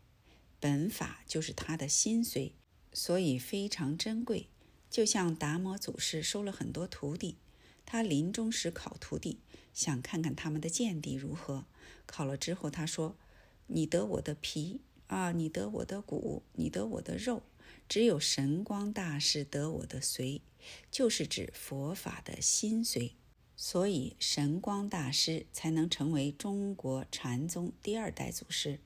本法就是他的心髓，所以非常珍贵。就像达摩祖师收了很多徒弟，他临终时考徒弟，想看看他们的见地如何。考了之后，他说：“你得我的皮啊，你得我的骨，你得我的肉，只有神光大师得我的髓，就是指佛法的心髓。”所以，神光大师才能成为中国禅宗第二代祖师。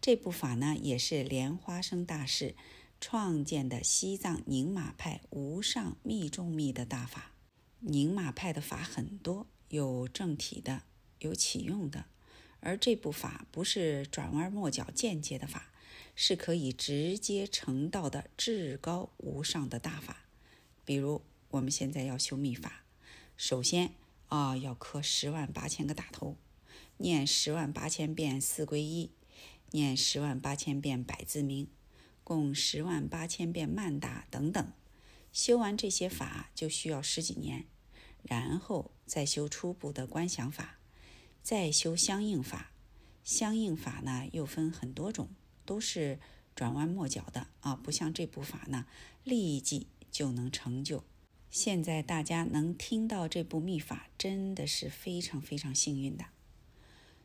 这部法呢，也是莲花生大师创建的西藏宁玛派无上密中密的大法。宁玛派的法很多，有正体的，有启用的，而这部法不是转弯抹角、间接的法，是可以直接成道的至高无上的大法。比如，我们现在要修密法。首先啊，要磕十万八千个大头，念十万八千遍四归一，念十万八千遍百字明，共十万八千遍曼达等等。修完这些法就需要十几年，然后再修初步的观想法，再修相应法。相应法呢又分很多种，都是转弯抹角的啊，不像这部法呢，立即就能成就。现在大家能听到这部秘法，真的是非常非常幸运的。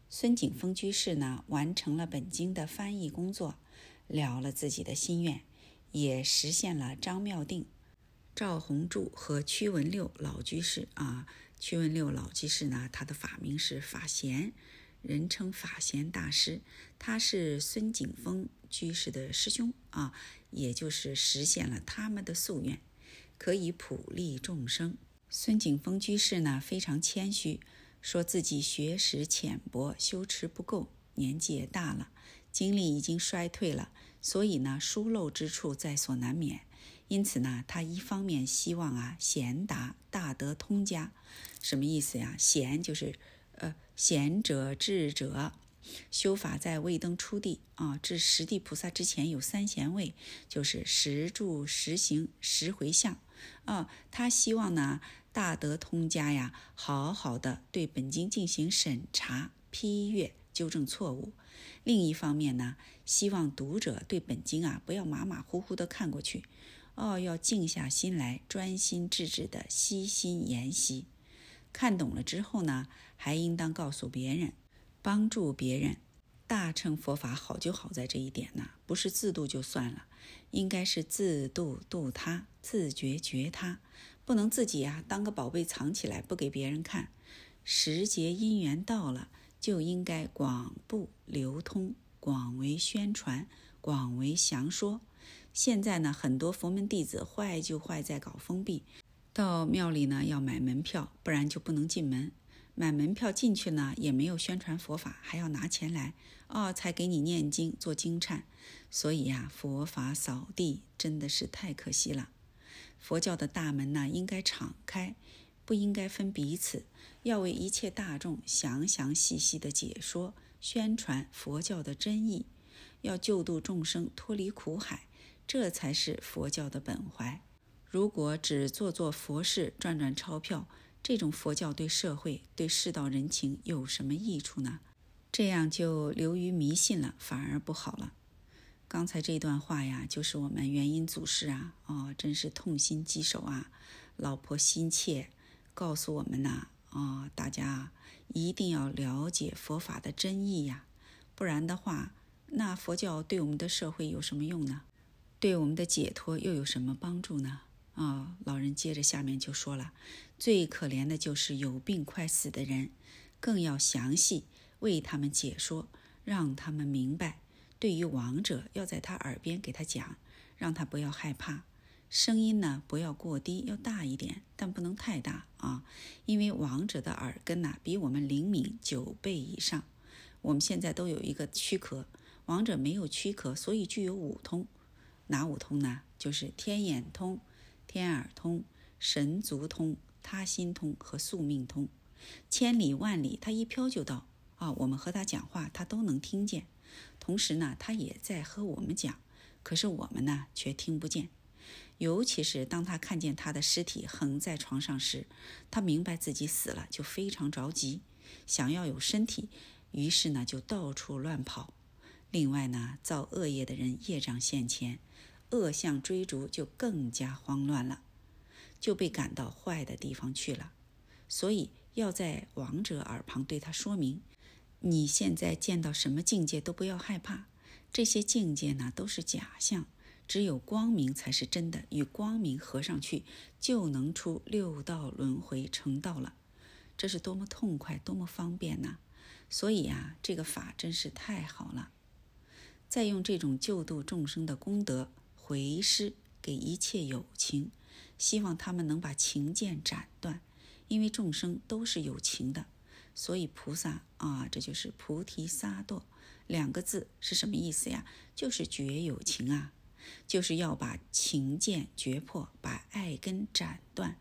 孙景峰居士呢，完成了本经的翻译工作，了了自己的心愿，也实现了张妙定、赵宏柱和屈文六老居士啊。屈文六老居士呢，他的法名是法贤，人称法贤大师，他是孙景峰居士的师兄啊，也就是实现了他们的夙愿。可以普利众生。孙景峰居士呢，非常谦虚，说自己学识浅薄，修持不够，年纪也大了，精力已经衰退了，所以呢，疏漏之处在所难免。因此呢，他一方面希望啊，贤达大德通家，什么意思呀？贤就是，呃，贤者智者。修法在未登初地啊，至十地菩萨之前有三贤位，就是十住、十行、十回向啊。他希望呢，大德通家呀，好好的对本经进行审查、批阅、纠正错误。另一方面呢，希望读者对本经啊，不要马马虎虎的看过去，哦，要静下心来，专心致志的悉心研习。看懂了之后呢，还应当告诉别人。帮助别人，大乘佛法好就好在这一点呢，不是自度就算了，应该是自度度他，自觉觉他，不能自己呀当个宝贝藏起来不给别人看。时节因缘到了，就应该广布流通，广为宣传，广为详说。现在呢，很多佛门弟子坏就坏在搞封闭，到庙里呢要买门票，不然就不能进门。买门票进去呢，也没有宣传佛法，还要拿钱来哦，才给你念经做经忏。所以呀，佛法扫地真的是太可惜了。佛教的大门呢，应该敞开，不应该分彼此，要为一切大众详详细细的解说、宣传佛教的真意，要救度众生脱离苦海，这才是佛教的本怀。如果只做做佛事、赚赚钞票，这种佛教对社会、对世道人情有什么益处呢？这样就流于迷信了，反而不好了。刚才这段话呀，就是我们元音祖师啊，哦，真是痛心疾首啊，老婆心切，告诉我们呐，啊，大家一定要了解佛法的真意呀，不然的话，那佛教对我们的社会有什么用呢？对我们的解脱又有什么帮助呢？啊，老人接着下面就说了，最可怜的就是有病快死的人，更要详细为他们解说，让他们明白。对于亡者，要在他耳边给他讲，让他不要害怕。声音呢不要过低，要大一点，但不能太大啊，因为王者的耳根呐比我们灵敏九倍以上。我们现在都有一个躯壳，王者没有躯壳，所以具有五通。哪五通呢？就是天眼通、天耳通、神足通、他心通和宿命通。千里万里，他一飘就到啊！我们和他讲话，他都能听见。同时呢，他也在和我们讲，可是我们呢却听不见。尤其是当他看见他的尸体横在床上时，他明白自己死了，就非常着急，想要有身体，于是呢就到处乱跑。另外呢，造恶业的人业障现前，恶相追逐，就更加慌乱了，就被赶到坏的地方去了。所以。要在王者耳旁对他说明：你现在见到什么境界都不要害怕，这些境界呢都是假象，只有光明才是真的。与光明合上去，就能出六道轮回成道了。这是多么痛快，多么方便呐！所以呀，这个法真是太好了。再用这种救度众生的功德回施给一切有情，希望他们能把情剑斩断。因为众生都是有情的，所以菩萨啊，这就是菩提萨埵两个字是什么意思呀？就是绝有情啊，就是要把情剑绝破，把爱根斩断。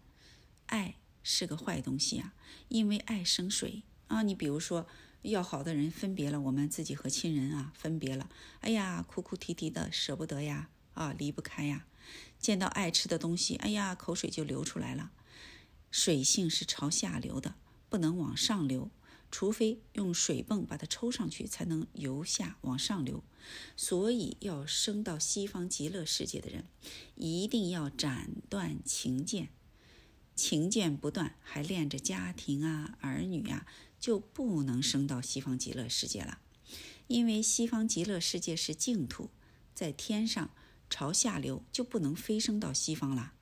爱是个坏东西啊，因为爱生水啊。你比如说，要好的人分别了，我们自己和亲人啊分别了，哎呀，哭哭啼啼的，舍不得呀，啊，离不开呀。见到爱吃的东西，哎呀，口水就流出来了。水性是朝下流的，不能往上流，除非用水泵把它抽上去，才能由下往上流。所以，要升到西方极乐世界的人，一定要斩断情剑。情剑不断，还恋着家庭啊、儿女啊，就不能升到西方极乐世界了。因为西方极乐世界是净土，在天上朝下流，就不能飞升到西方了。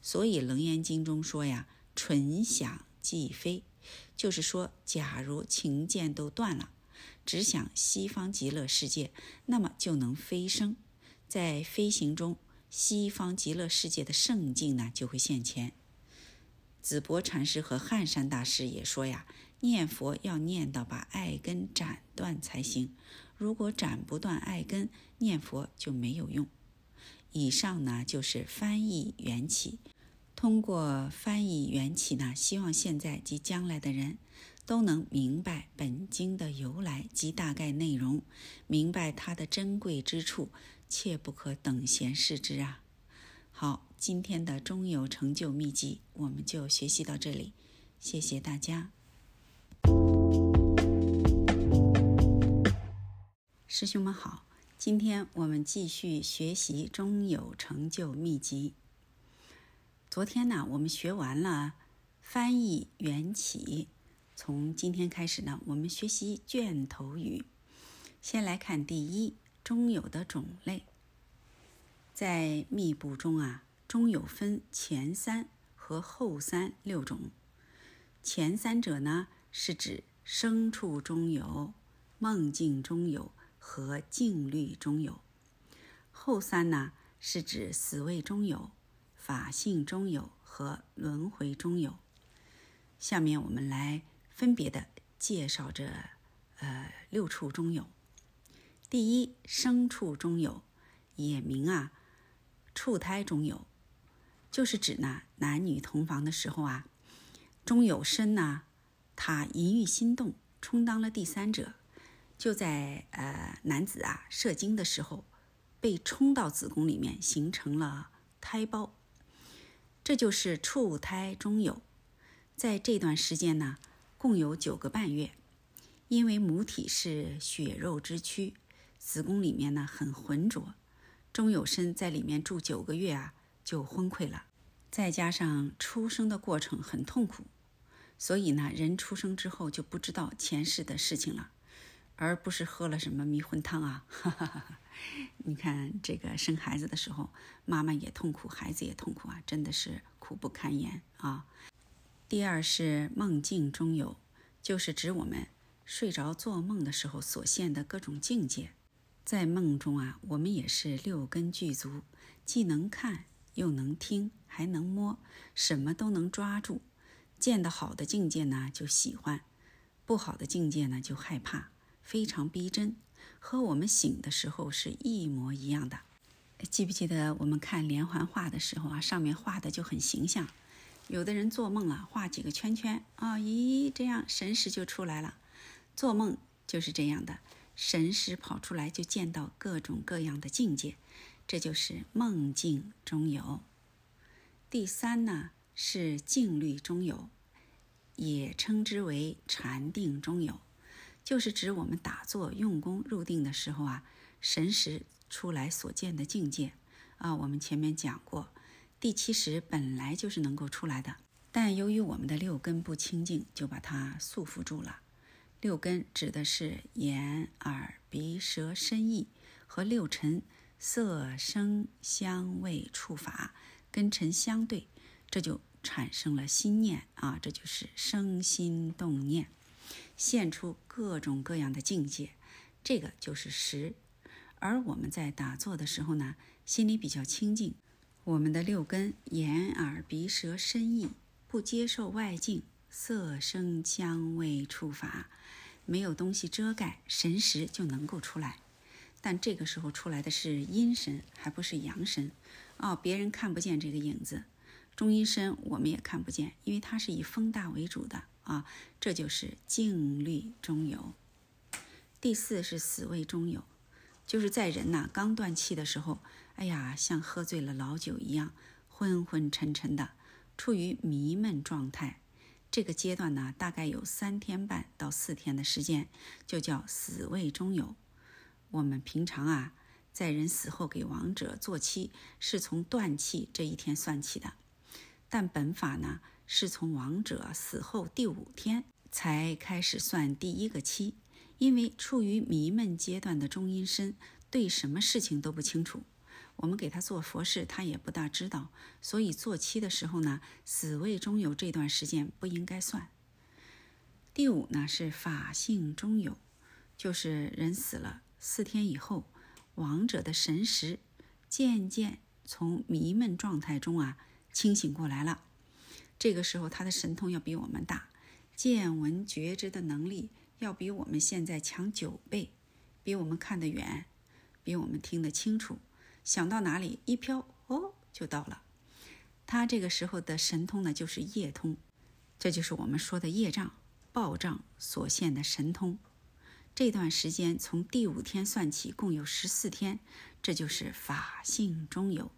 所以，《楞严经》中说呀。纯想即飞，就是说，假如情剑都断了，只想西方极乐世界，那么就能飞升。在飞行中，西方极乐世界的圣境呢就会现前。紫波禅师和汉山大师也说呀，念佛要念到把爱根斩断才行。如果斩不断爱根，念佛就没有用。以上呢就是翻译缘起。通过翻译缘起呢，希望现在及将来的人都能明白本经的由来及大概内容，明白它的珍贵之处，切不可等闲视之啊！好，今天的中有成就秘籍我们就学习到这里，谢谢大家。师兄们好，今天我们继续学习中有成就秘籍。昨天呢，我们学完了翻译缘起，从今天开始呢，我们学习卷头语。先来看第一中有的种类，在密部中啊，中有分前三和后三六种。前三者呢，是指生处中有、梦境中有和静虑中有；后三呢，是指死位中有。法性中有和轮回中有，下面我们来分别的介绍这呃六处中有。第一，生处中有，也名啊处胎中有，就是指呢男女同房的时候啊，中有身呢，他淫欲心动，充当了第三者，就在呃男子啊射精的时候，被冲到子宫里面，形成了胎胞。这就是处胎中有，在这段时间呢，共有九个半月。因为母体是血肉之躯，子宫里面呢很浑浊，中有身在里面住九个月啊，就昏溃了。再加上出生的过程很痛苦，所以呢，人出生之后就不知道前世的事情了，而不是喝了什么迷魂汤啊。哈哈哈哈你看，这个生孩子的时候，妈妈也痛苦，孩子也痛苦啊，真的是苦不堪言啊。第二是梦境中有，就是指我们睡着做梦的时候所现的各种境界。在梦中啊，我们也是六根具足，既能看又能听，还能摸，什么都能抓住。见到好的境界呢，就喜欢；不好的境界呢，就害怕。非常逼真，和我们醒的时候是一模一样的。记不记得我们看连环画的时候啊，上面画的就很形象。有的人做梦了，画几个圈圈啊，咦，这样神识就出来了。做梦就是这样的，神识跑出来就见到各种各样的境界，这就是梦境中有。第三呢是静虑中有，也称之为禅定中有。就是指我们打坐用功入定的时候啊，神识出来所见的境界啊。我们前面讲过，第七识本来就是能够出来的，但由于我们的六根不清净，就把它束缚住了。六根指的是眼、耳、鼻、舌、身、意和六尘，色、声、香味、触、法，跟尘相对，这就产生了心念啊，这就是生心动念。现出各种各样的境界，这个就是识。而我们在打坐的时候呢，心里比较清净，我们的六根眼耳鼻舌身意不接受外境色声香味触法，没有东西遮盖，神识就能够出来。但这个时候出来的是阴神，还不是阳神。哦，别人看不见这个影子，中阴身我们也看不见，因为它是以风大为主的。啊，这就是静虑中有。第四是死味中有，就是在人呐刚断气的时候，哎呀，像喝醉了老酒一样，昏昏沉沉的，处于迷闷状态。这个阶段呢，大概有三天半到四天的时间，就叫死味中有。我们平常啊，在人死后给亡者做七，是从断气这一天算起的，但本法呢。是从亡者死后第五天才开始算第一个期，因为处于迷闷阶段的中阴身对什么事情都不清楚，我们给他做佛事，他也不大知道，所以做期的时候呢，死位中有这段时间不应该算。第五呢是法性中有，就是人死了四天以后，亡者的神识渐渐从迷闷状态中啊清醒过来了。这个时候，他的神通要比我们大，见闻觉知的能力要比我们现在强九倍，比我们看得远，比我们听得清楚，想到哪里一飘，哦，就到了。他这个时候的神通呢，就是业通，这就是我们说的业障、报障所现的神通。这段时间从第五天算起，共有十四天，这就是法性中有，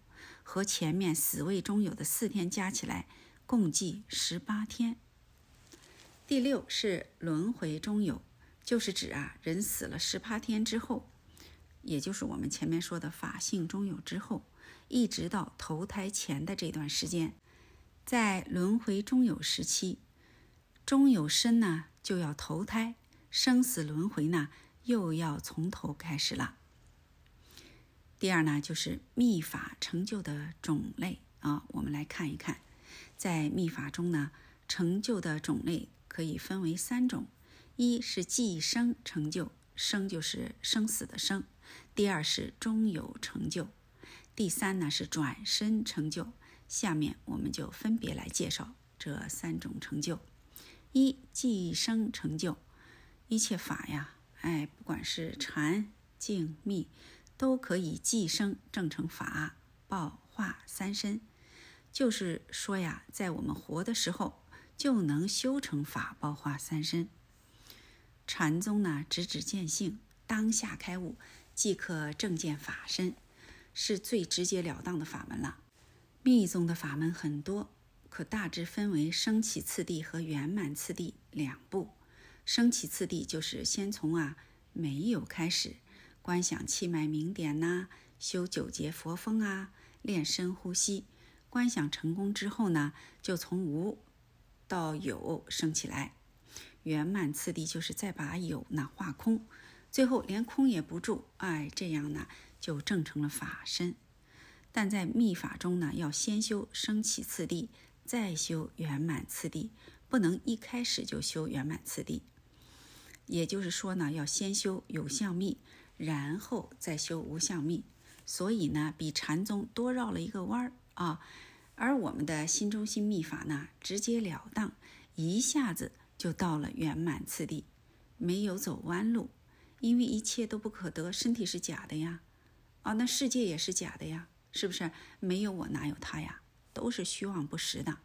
和前面死位中有的四天加起来。共计十八天。第六是轮回中有，就是指啊人死了十八天之后，也就是我们前面说的法性中有之后，一直到投胎前的这段时间，在轮回中有时期，中有身呢就要投胎，生死轮回呢又要从头开始了。第二呢就是密法成就的种类啊，我们来看一看。在密法中呢，成就的种类可以分为三种：一是寄生成就，生就是生死的生；第二是终有成就；第三呢是转身成就。下面我们就分别来介绍这三种成就。一寄生成就，一切法呀，哎，不管是禅、静、密，都可以寄生正成法、报化三身。就是说呀，在我们活的时候就能修成法报化三身。禅宗呢，直指见性，当下开悟，即可正见法身，是最直截了当的法门了。密宗的法门很多，可大致分为升起次第和圆满次第两步。升起次第就是先从啊没有开始，观想气脉明点呐，修九节佛风啊，练深呼吸。观想成功之后呢，就从无到有升起来，圆满次第就是再把有呢化空，最后连空也不住，哎，这样呢就证成了法身。但在密法中呢，要先修升起次第，再修圆满次第，不能一开始就修圆满次第。也就是说呢，要先修有相密，然后再修无相密。所以呢，比禅宗多绕了一个弯儿。啊。而我们的心中心秘法呢，直截了当，一下子就到了圆满次第，没有走弯路。因为一切都不可得，身体是假的呀，啊，那世界也是假的呀，是不是？没有我哪有他呀？都是虚妄不实的。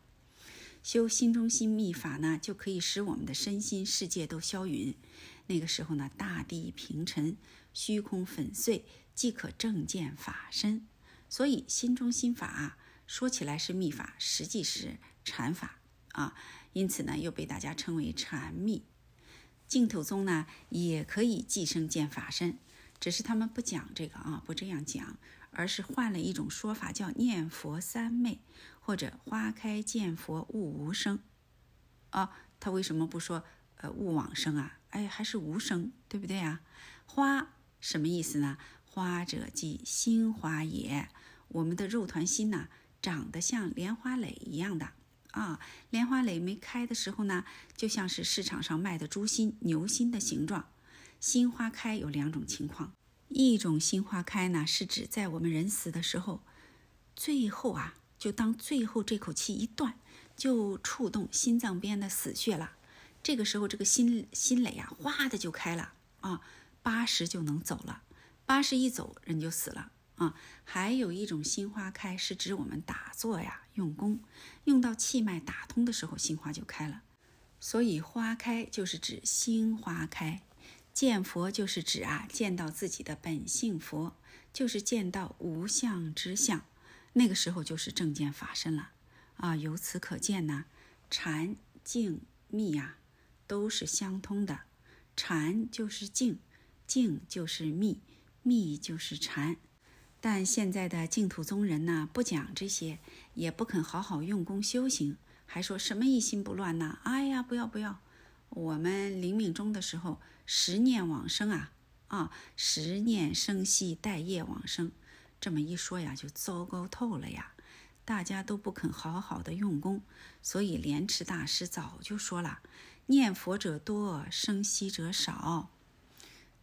修心中心秘法呢，就可以使我们的身心世界都消云。那个时候呢，大地平沉，虚空粉碎，即可正见法身。所以心中心法啊。说起来是秘法，实际是禅法啊，因此呢，又被大家称为禅秘。净土宗呢，也可以寄生见法身，只是他们不讲这个啊，不这样讲，而是换了一种说法，叫念佛三昧，或者花开见佛悟无生啊。他为什么不说呃悟往生啊？哎，还是无生，对不对啊？花什么意思呢？花者即心花也，我们的肉团心呐。长得像莲花蕾一样的啊，莲花蕾没开的时候呢，就像是市场上卖的猪心、牛心的形状。心花开有两种情况，一种心花开呢，是指在我们人死的时候，最后啊，就当最后这口气一断，就触动心脏边的死穴了。这个时候，这个心心蕾啊，哗的就开了啊，八十就能走了，八十一走，人就死了。啊，还有一种心花开，是指我们打坐呀，用功，用到气脉打通的时候，心花就开了。所以花开就是指心花开，见佛就是指啊，见到自己的本性佛，就是见到无相之相，那个时候就是正见法身了。啊，由此可见呢，禅、静、密呀，都是相通的。禅就是静，静就是密，密就是禅。但现在的净土宗人呢，不讲这些，也不肯好好用功修行，还说什么一心不乱呢？哎呀，不要不要！我们临命终的时候，十念往生啊啊，十念生息待业往生，这么一说呀，就糟糕透了呀！大家都不肯好好的用功，所以莲池大师早就说了：念佛者多，生息者少。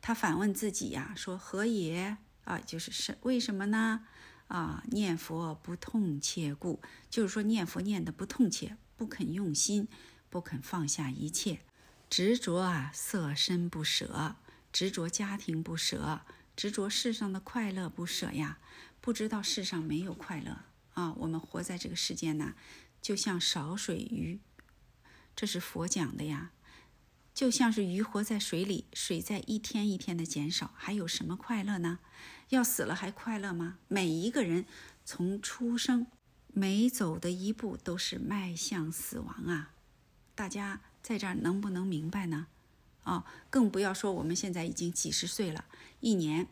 他反问自己呀，说何也？啊，就是是为什么呢？啊，念佛不痛切故，就是说念佛念的不痛切，不肯用心，不肯放下一切，执着啊色身不舍，执着家庭不舍，执着世上的快乐不舍呀，不知道世上没有快乐啊。我们活在这个世间呢，就像少水鱼，这是佛讲的呀，就像是鱼活在水里，水在一天一天的减少，还有什么快乐呢？要死了还快乐吗？每一个人从出生每走的一步都是迈向死亡啊！大家在这儿能不能明白呢？哦，更不要说我们现在已经几十岁了，一年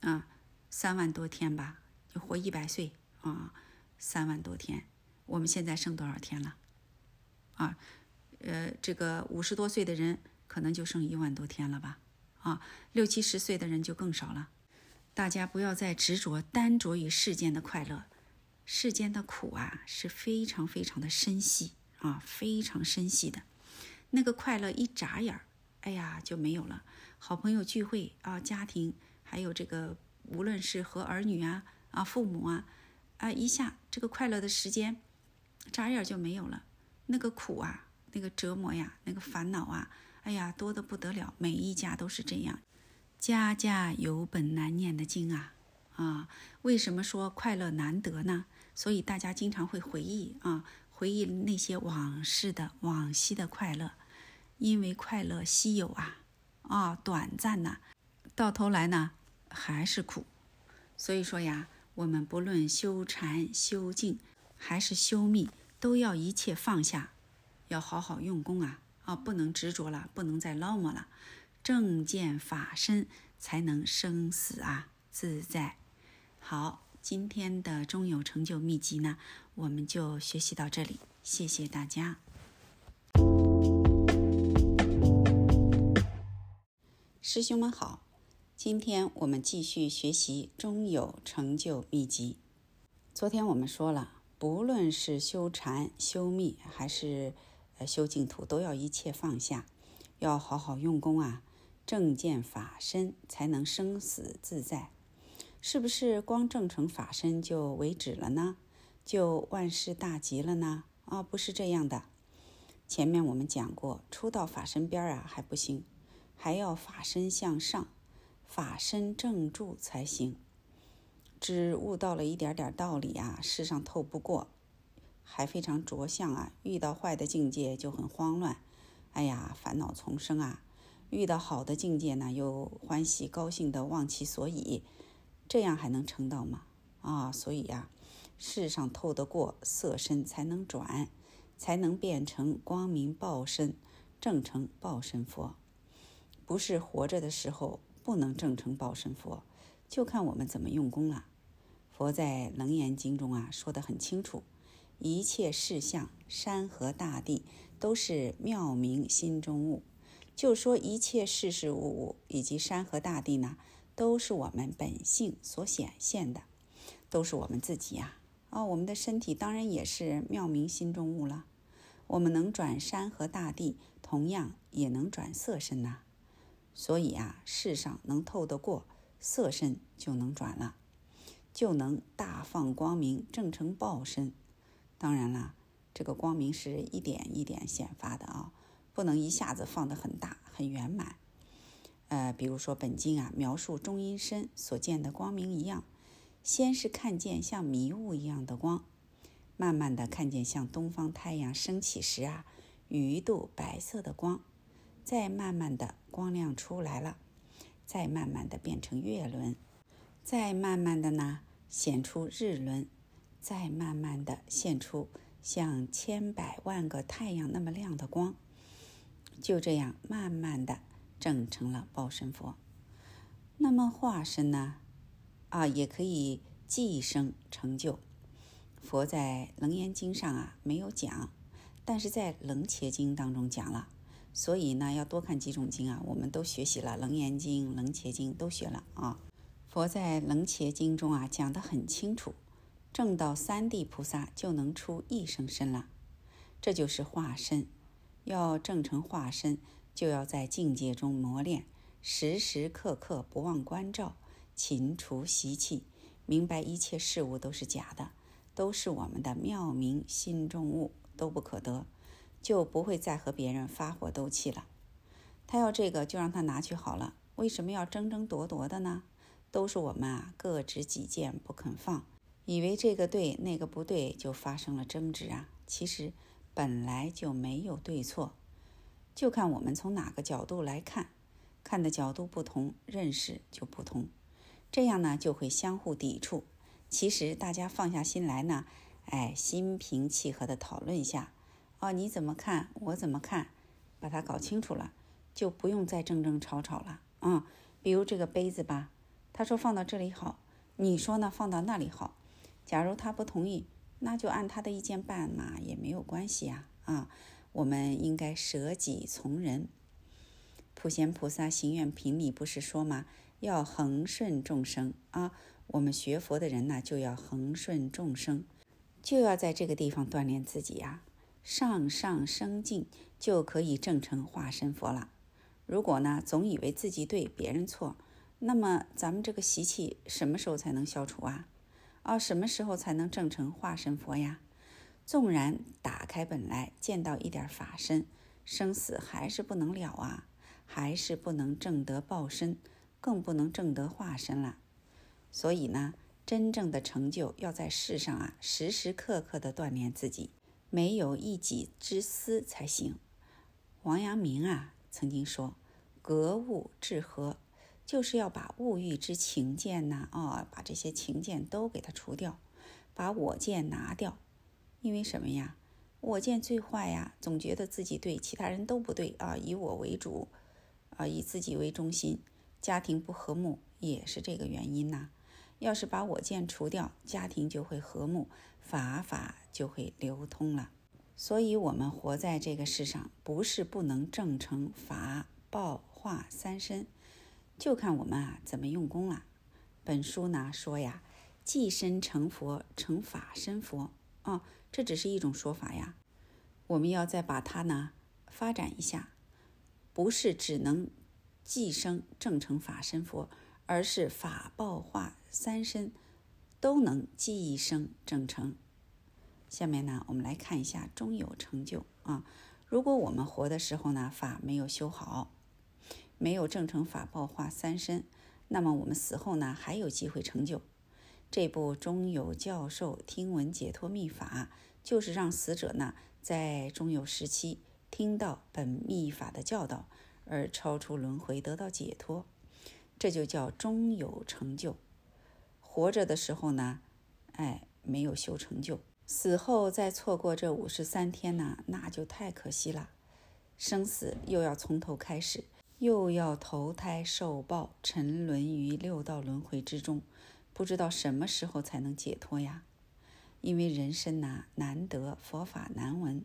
啊三万多天吧，就活一百岁啊，三万多天。我们现在剩多少天了？啊，呃，这个五十多岁的人可能就剩一万多天了吧？啊，六七十岁的人就更少了。大家不要再执着、单着于世间的快乐，世间的苦啊是非常非常的深细啊，非常深细的。那个快乐一眨眼儿，哎呀就没有了。好朋友聚会啊，家庭还有这个，无论是和儿女啊啊父母啊啊，一下这个快乐的时间，眨眼就没有了。那个苦啊，那个折磨呀，那个烦恼啊，哎呀多得不得了。每一家都是这样。家家有本难念的经啊，啊，为什么说快乐难得呢？所以大家经常会回忆啊，回忆那些往事的往昔的快乐，因为快乐稀有啊，啊，短暂呐，到头来呢还是苦。所以说呀，我们不论修禅、修静还是修密，都要一切放下，要好好用功啊，啊，不能执着了，不能再捞摸了。正见法身，才能生死啊自在。好，今天的中有成就秘籍呢，我们就学习到这里，谢谢大家。师兄们好，今天我们继续学习中有成就秘籍。昨天我们说了，不论是修禅、修密，还是呃修净土，都要一切放下，要好好用功啊。正见法身才能生死自在，是不是光正成法身就为止了呢？就万事大吉了呢？啊，不是这样的。前面我们讲过，出到法身边啊还不行，还要法身向上，法身正住才行。只悟到了一点点道理啊，世上透不过，还非常着相啊。遇到坏的境界就很慌乱，哎呀，烦恼丛生啊。遇到好的境界呢，又欢喜高兴的忘其所以，这样还能成道吗？啊，所以呀，世上透得过色身才能转，才能变成光明报身，正成报身佛。不是活着的时候不能正成报身佛，就看我们怎么用功了。佛在《楞严经》中啊说得很清楚，一切事相、山河大地都是妙明心中物。就说一切事事物物以及山河大地呢，都是我们本性所显现的，都是我们自己呀。啊，我们的身体当然也是妙明心中物了。我们能转山河大地，同样也能转色身呐。所以啊，世上能透得过色身，就能转了，就能大放光明，正成报身。当然啦，这个光明是一点一点显发的啊。不能一下子放得很大很圆满，呃，比如说本经啊描述中阴身所见的光明一样，先是看见像迷雾一样的光，慢慢的看见像东方太阳升起时啊鱼肚白色的光，再慢慢的光亮出来了，再慢慢的变成月轮，再慢慢的呢显出日轮，再慢慢的现出像千百万个太阳那么亮的光。就这样慢慢的整成了报身佛。那么化身呢？啊，也可以寄生成就。佛在《楞严经》上啊没有讲，但是在《楞伽经》当中讲了。所以呢，要多看几种经啊。我们都学习了《楞严经》《楞伽经》，都学了啊。佛在《楞伽经》中啊讲得很清楚，证到三地菩萨就能出一生身了，这就是化身。要正成化身，就要在境界中磨练，时时刻刻不忘关照，勤除习气，明白一切事物都是假的，都是我们的妙明心中物，都不可得，就不会再和别人发火斗气了。他要这个，就让他拿去好了。为什么要争争夺夺的呢？都是我们啊，各执己见不肯放，以为这个对，那个不对，就发生了争执啊。其实。本来就没有对错，就看我们从哪个角度来看，看的角度不同，认识就不同，这样呢就会相互抵触。其实大家放下心来呢，哎，心平气和的讨论一下，哦，你怎么看，我怎么看，把它搞清楚了，就不用再争争吵吵了。嗯，比如这个杯子吧，他说放到这里好，你说呢，放到那里好。假如他不同意。那就按他的意见办嘛，也没有关系呀。啊，我们应该舍己从人。普贤菩萨行愿品里不是说吗？要恒顺众生啊。我们学佛的人呢，就要恒顺众生，就要在这个地方锻炼自己呀。上上升进，就可以证成化身佛了。如果呢，总以为自己对，别人错，那么咱们这个习气什么时候才能消除啊？哦，什么时候才能证成化身佛呀？纵然打开本来见到一点法身，生死还是不能了啊，还是不能证得报身，更不能证得化身了。所以呢，真正的成就要在世上啊，时时刻刻的锻炼自己，没有一己之私才行。王阳明啊曾经说：“格物致和。”就是要把物欲之情见呐，哦，把这些情见都给它除掉，把我见拿掉。因为什么呀？我见最坏呀，总觉得自己对，其他人都不对啊，以我为主，啊，以自己为中心，家庭不和睦也是这个原因呐。要是把我见除掉，家庭就会和睦，法法就会流通了。所以，我们活在这个世上，不是不能正成法、报、化三身。就看我们啊怎么用功了。本书呢说呀，寄身成佛，成法身佛啊，这只是一种说法呀。我们要再把它呢发展一下，不是只能寄生正成法身佛，而是法报化三身都能寄生正成下面呢，我们来看一下终有成就啊。如果我们活的时候呢，法没有修好，没有正成法报化三身，那么我们死后呢，还有机会成就。这部中有教授听闻解脱秘法，就是让死者呢，在中有时期听到本秘法的教导，而超出轮回，得到解脱。这就叫中有成就。活着的时候呢，哎，没有修成就，死后再错过这五十三天呢，那就太可惜了。生死又要从头开始，又要投胎受报，沉沦于六道轮回之中，不知道什么时候才能解脱呀？因为人生呐难得，佛法难闻，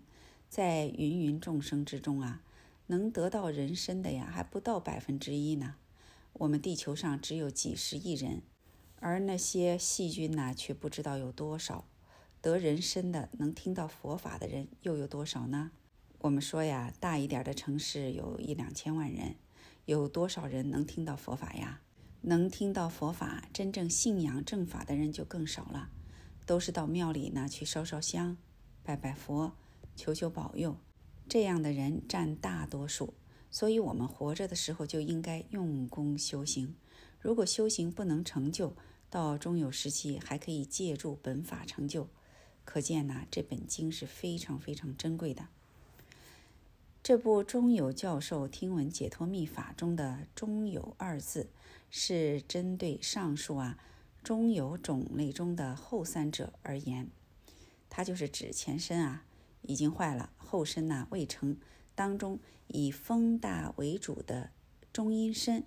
在芸芸众生之中啊，能得到人身的呀，还不到百分之一呢。我们地球上只有几十亿人。而那些细菌呐，却不知道有多少得人身的，能听到佛法的人又有多少呢？我们说呀，大一点的城市有一两千万人，有多少人能听到佛法呀？能听到佛法、真正信仰正法的人就更少了，都是到庙里呢去烧烧香、拜拜佛、求求保佑，这样的人占大多数。所以，我们活着的时候就应该用功修行。如果修行不能成就，到中有时期还可以借助本法成就，可见呐，这本经是非常非常珍贵的。这部中有教授听闻解脱秘法中的“中有”二字，是针对上述啊中有种类中的后三者而言。它就是指前身啊已经坏了，后身呐未成，当中以风大为主的中阴身。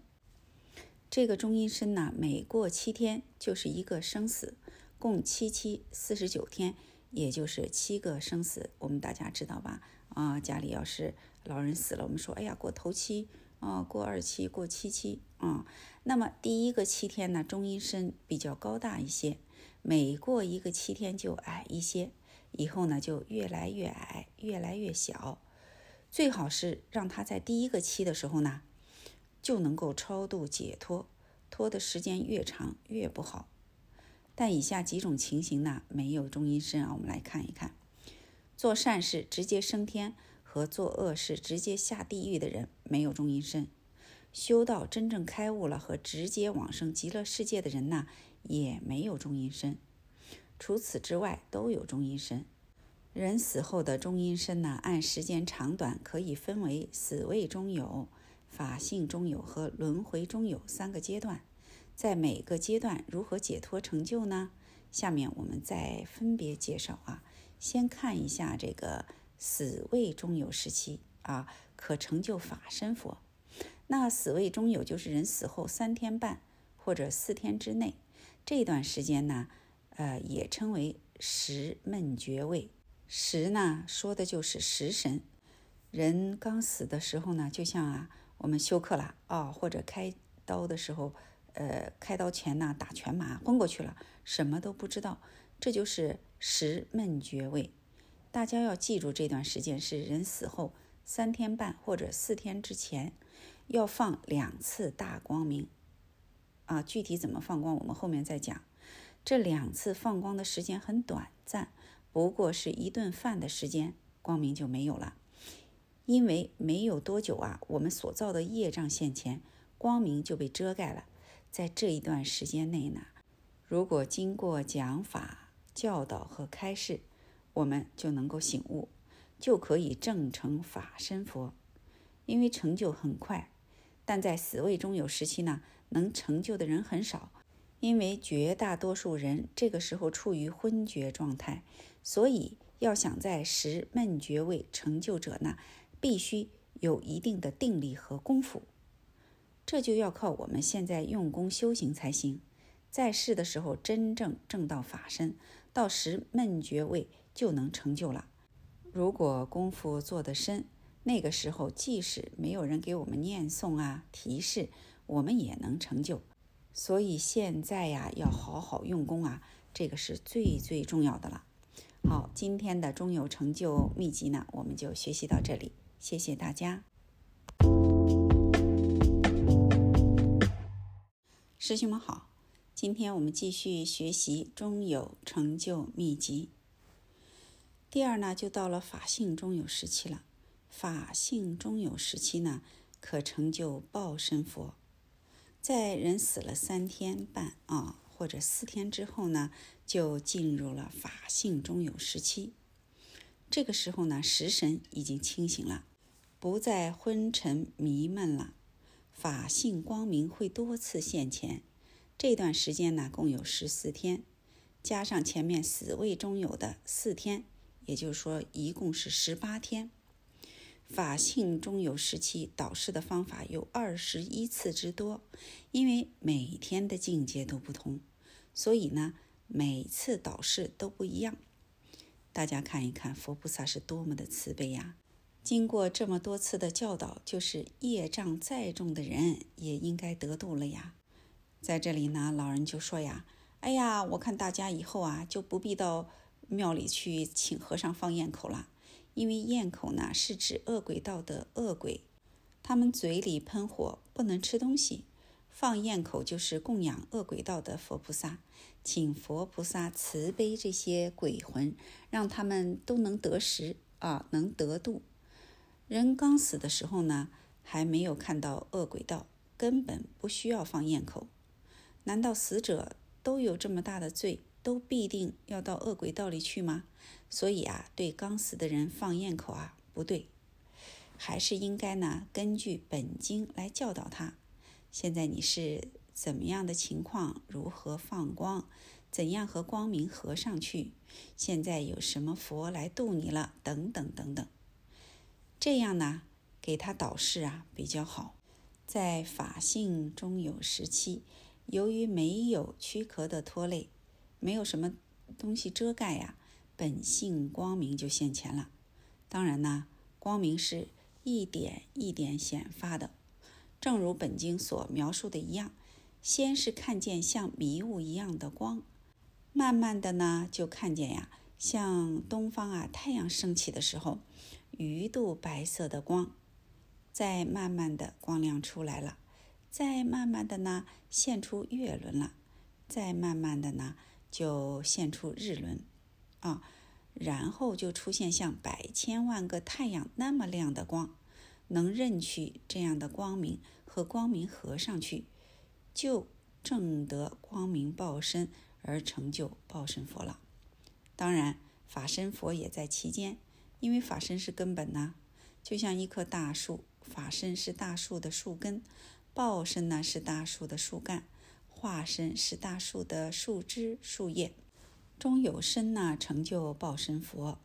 这个中阴身呢，每过七天就是一个生死，共七七四十九天，也就是七个生死。我们大家知道吧？啊，家里要是老人死了，我们说，哎呀，过头七啊，过二七，过七七啊。那么第一个七天呢，中阴身比较高大一些，每过一个七天就矮一些，以后呢就越来越矮，越来越小。最好是让他在第一个期的时候呢。就能够超度解脱，拖的时间越长越不好。但以下几种情形呢，没有中阴身啊，我们来看一看：做善事直接升天和做恶事直接下地狱的人没有中阴身；修道真正开悟了和直接往生极乐世界的人呢，也没有中阴身。除此之外都有中阴身。人死后的中阴身呢，按时间长短可以分为死位中有。法性中有和轮回中有三个阶段，在每个阶段如何解脱成就呢？下面我们再分别介绍啊。先看一下这个死位中有时期啊，可成就法身佛。那死位中有就是人死后三天半或者四天之内这段时间呢，呃，也称为时闷觉位。时呢，说的就是食神。人刚死的时候呢，就像啊。我们休克了啊，或者开刀的时候，呃，开刀前呢打全麻昏过去了，什么都不知道，这就是十闷绝位。大家要记住，这段时间是人死后三天半或者四天之前，要放两次大光明啊。具体怎么放光，我们后面再讲。这两次放光的时间很短暂，不过是一顿饭的时间，光明就没有了。因为没有多久啊，我们所造的业障现前，光明就被遮盖了。在这一段时间内呢，如果经过讲法、教导和开示，我们就能够醒悟，就可以正成法身佛。因为成就很快，但在死位中有时期呢，能成就的人很少，因为绝大多数人这个时候处于昏厥状态，所以要想在时闷觉位成就者呢。必须有一定的定力和功夫，这就要靠我们现在用功修行才行。在世的时候真正正到法身，到时闷绝位就能成就了。如果功夫做得深，那个时候即使没有人给我们念诵啊提示，我们也能成就。所以现在呀，要好好用功啊，这个是最最重要的了。好，今天的中有成就秘籍呢，我们就学习到这里。谢谢大家，师兄们好。今天我们继续学习《中有成就秘籍》。第二呢，就到了法性中有时期了。法性中有时期呢，可成就报身佛。在人死了三天半啊，或者四天之后呢，就进入了法性中有时期。这个时候呢，食神已经清醒了，不再昏沉迷闷了。法性光明会多次现前。这段时间呢，共有十四天，加上前面死位中有的四天。也就是说，一共是十八天。法性中有时期导师的方法有二十一次之多，因为每天的境界都不同，所以呢，每次导师都不一样。大家看一看，佛菩萨是多么的慈悲呀！经过这么多次的教导，就是业障再重的人也应该得度了呀。在这里呢，老人就说呀：“哎呀，我看大家以后啊，就不必到。”庙里去请和尚放焰口了，因为焰口呢是指恶鬼道的恶鬼，他们嘴里喷火，不能吃东西。放焰口就是供养恶鬼道的佛菩萨，请佛菩萨慈悲这些鬼魂，让他们都能得食啊，能得度。人刚死的时候呢，还没有看到恶鬼道，根本不需要放焰口。难道死者都有这么大的罪？都必定要到恶鬼道里去吗？所以啊，对刚死的人放焰口啊，不对，还是应该呢，根据本经来教导他。现在你是怎么样的情况？如何放光？怎样和光明合上去？现在有什么佛来度你了？等等等等，这样呢，给他导示啊比较好。在法性中有时期，由于没有躯壳的拖累。没有什么东西遮盖呀，本性光明就现前了。当然呢，光明是一点一点显发的，正如本经所描述的一样，先是看见像迷雾一样的光，慢慢的呢，就看见呀，像东方啊太阳升起的时候，鱼肚白色的光，再慢慢的光亮出来了，再慢慢的呢，现出月轮了，再慢慢的呢。就现出日轮，啊，然后就出现像百千万个太阳那么亮的光，能认取这样的光明和光明合上去，就正得光明报身而成就报身佛了。当然，法身佛也在其间，因为法身是根本呐，就像一棵大树，法身是大树的树根，报身呢是大树的树干。化身是大树的树枝、树叶，中有身呢，成就报身佛，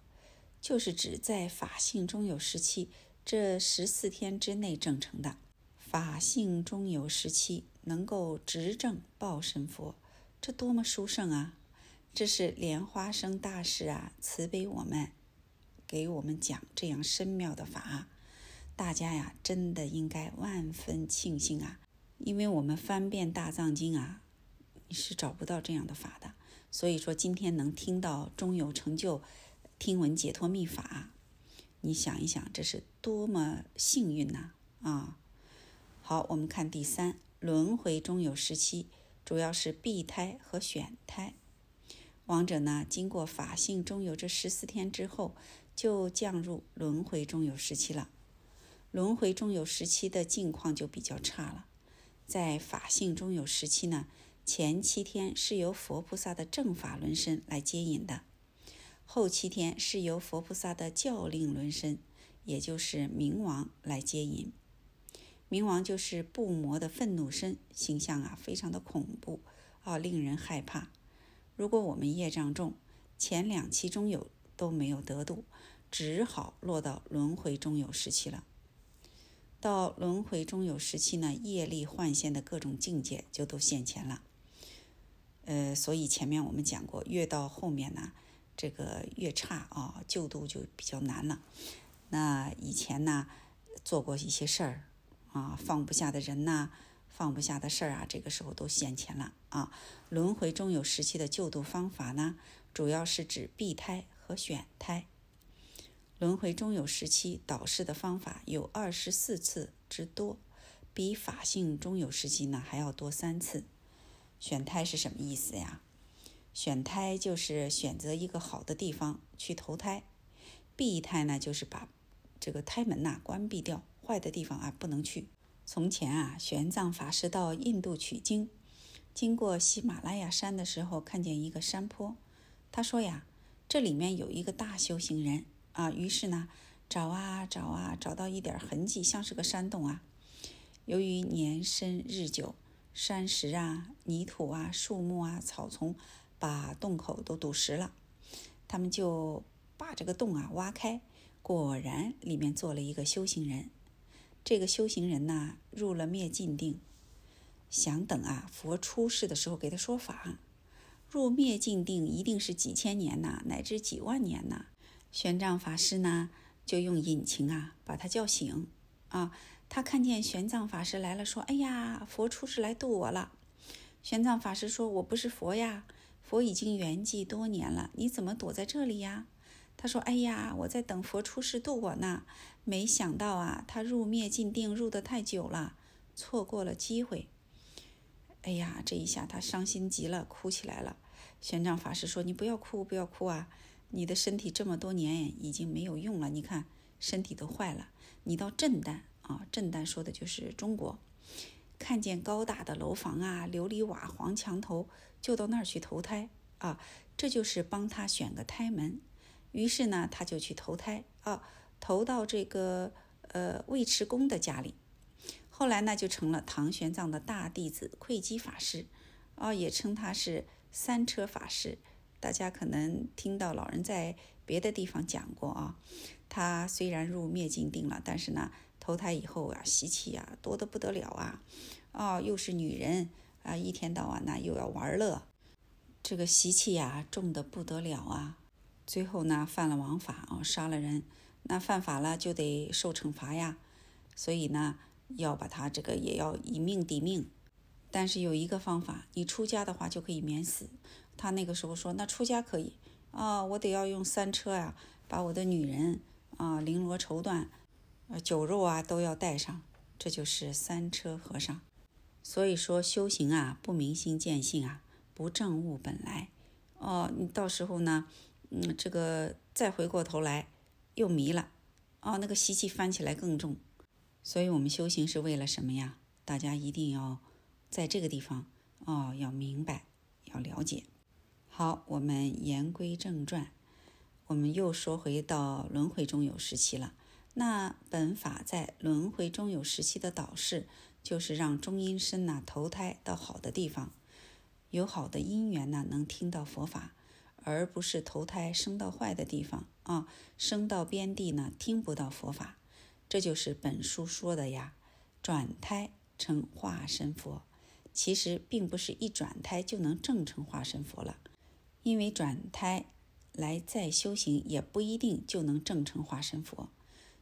就是指在法性中有时期这十四天之内证成的。法性中有时期能够执证报身佛，这多么殊胜啊！这是莲花生大师啊，慈悲我们，给我们讲这样深妙的法，大家呀，真的应该万分庆幸啊！因为我们翻遍大藏经啊，你是找不到这样的法的。所以说，今天能听到中有成就听闻解脱密法，你想一想，这是多么幸运呐！啊，好，我们看第三轮回中有时期，主要是避胎和选胎。亡者呢，经过法性中有这十四天之后，就降入轮回中有时期了。轮回中有时期的境况就比较差了。在法性中有时期呢，前七天是由佛菩萨的正法轮身来接引的，后七天是由佛菩萨的教令轮身，也就是冥王来接引。冥王就是不魔的愤怒身，形象啊非常的恐怖啊，令人害怕。如果我们业障重，前两期中有都没有得度，只好落到轮回中有时期了。到轮回中有时期呢，业力幻现的各种境界就都现前了。呃，所以前面我们讲过，越到后面呢，这个越差啊，救度就比较难了。那以前呢，做过一些事儿啊，放不下的人呐，放不下的事儿啊，这个时候都现前了啊。轮回中有时期的救度方法呢，主要是指避胎和选胎。轮回中有时期导师的方法有二十四次之多，比法性中有时期呢还要多三次。选胎是什么意思呀？选胎就是选择一个好的地方去投胎避胎呢，就是把这个胎门呐关闭掉，坏的地方啊不能去。从前啊，玄奘法师到印度取经，经过喜马拉雅山的时候，看见一个山坡，他说呀，这里面有一个大修行人啊。于是呢，找啊找啊，找到一点痕迹，像是个山洞啊。由于年深日久，山石啊、泥土啊、树木啊、草丛把洞口都堵实了，他们就把这个洞啊挖开，果然里面坐了一个修行人。这个修行人呐，入了灭尽定，想等啊佛出世的时候给他说法。入灭尽定一定是几千年呐，乃至几万年呐。玄奘法师呢，就用引擎啊把他叫醒啊。他看见玄奘法师来了，说：“哎呀，佛出世来度我了。”玄奘法师说：“我不是佛呀，佛已经圆寂多年了，你怎么躲在这里呀？”他说：“哎呀，我在等佛出世度我呢，没想到啊，他入灭尽定入得太久了，错过了机会。”哎呀，这一下他伤心极了，哭起来了。玄奘法师说：“你不要哭，不要哭啊，你的身体这么多年已经没有用了，你看身体都坏了，你到震旦。”啊，震旦说的就是中国，看见高大的楼房啊，琉璃瓦、黄墙头，就到那儿去投胎啊，这就是帮他选个胎门。于是呢，他就去投胎啊，投到这个呃尉迟恭的家里。后来呢，就成了唐玄奘的大弟子慧基法师，啊，也称他是三车法师。大家可能听到老人在别的地方讲过啊，他虽然入灭尽定了，但是呢。投胎以后啊，习气啊多得不得了啊！哦，又是女人啊，一天到晚呢又要玩乐，这个习气呀重得不得了啊！最后呢犯了王法啊，杀了人，那犯法了就得受惩罚呀。所以呢要把他这个也要以命抵命。但是有一个方法，你出家的话就可以免死。他那个时候说，那出家可以啊，我得要用三车呀，把我的女人啊绫罗绸缎。呃，酒肉啊都要带上，这就是三车和尚。所以说修行啊，不明心见性啊，不正悟本来。哦，你到时候呢，嗯，这个再回过头来又迷了，哦，那个习气翻起来更重。所以我们修行是为了什么呀？大家一定要在这个地方哦，要明白，要了解。好，我们言归正传，我们又说回到轮回中有时期了。那本法在轮回中有时期的导示，就是让中阴身呐投胎到好的地方，有好的因缘呢，能听到佛法，而不是投胎生到坏的地方啊，生到边地呢听不到佛法。这就是本书说的呀，转胎成化身佛。其实并不是一转胎就能证成化身佛了，因为转胎来再修行，也不一定就能证成化身佛。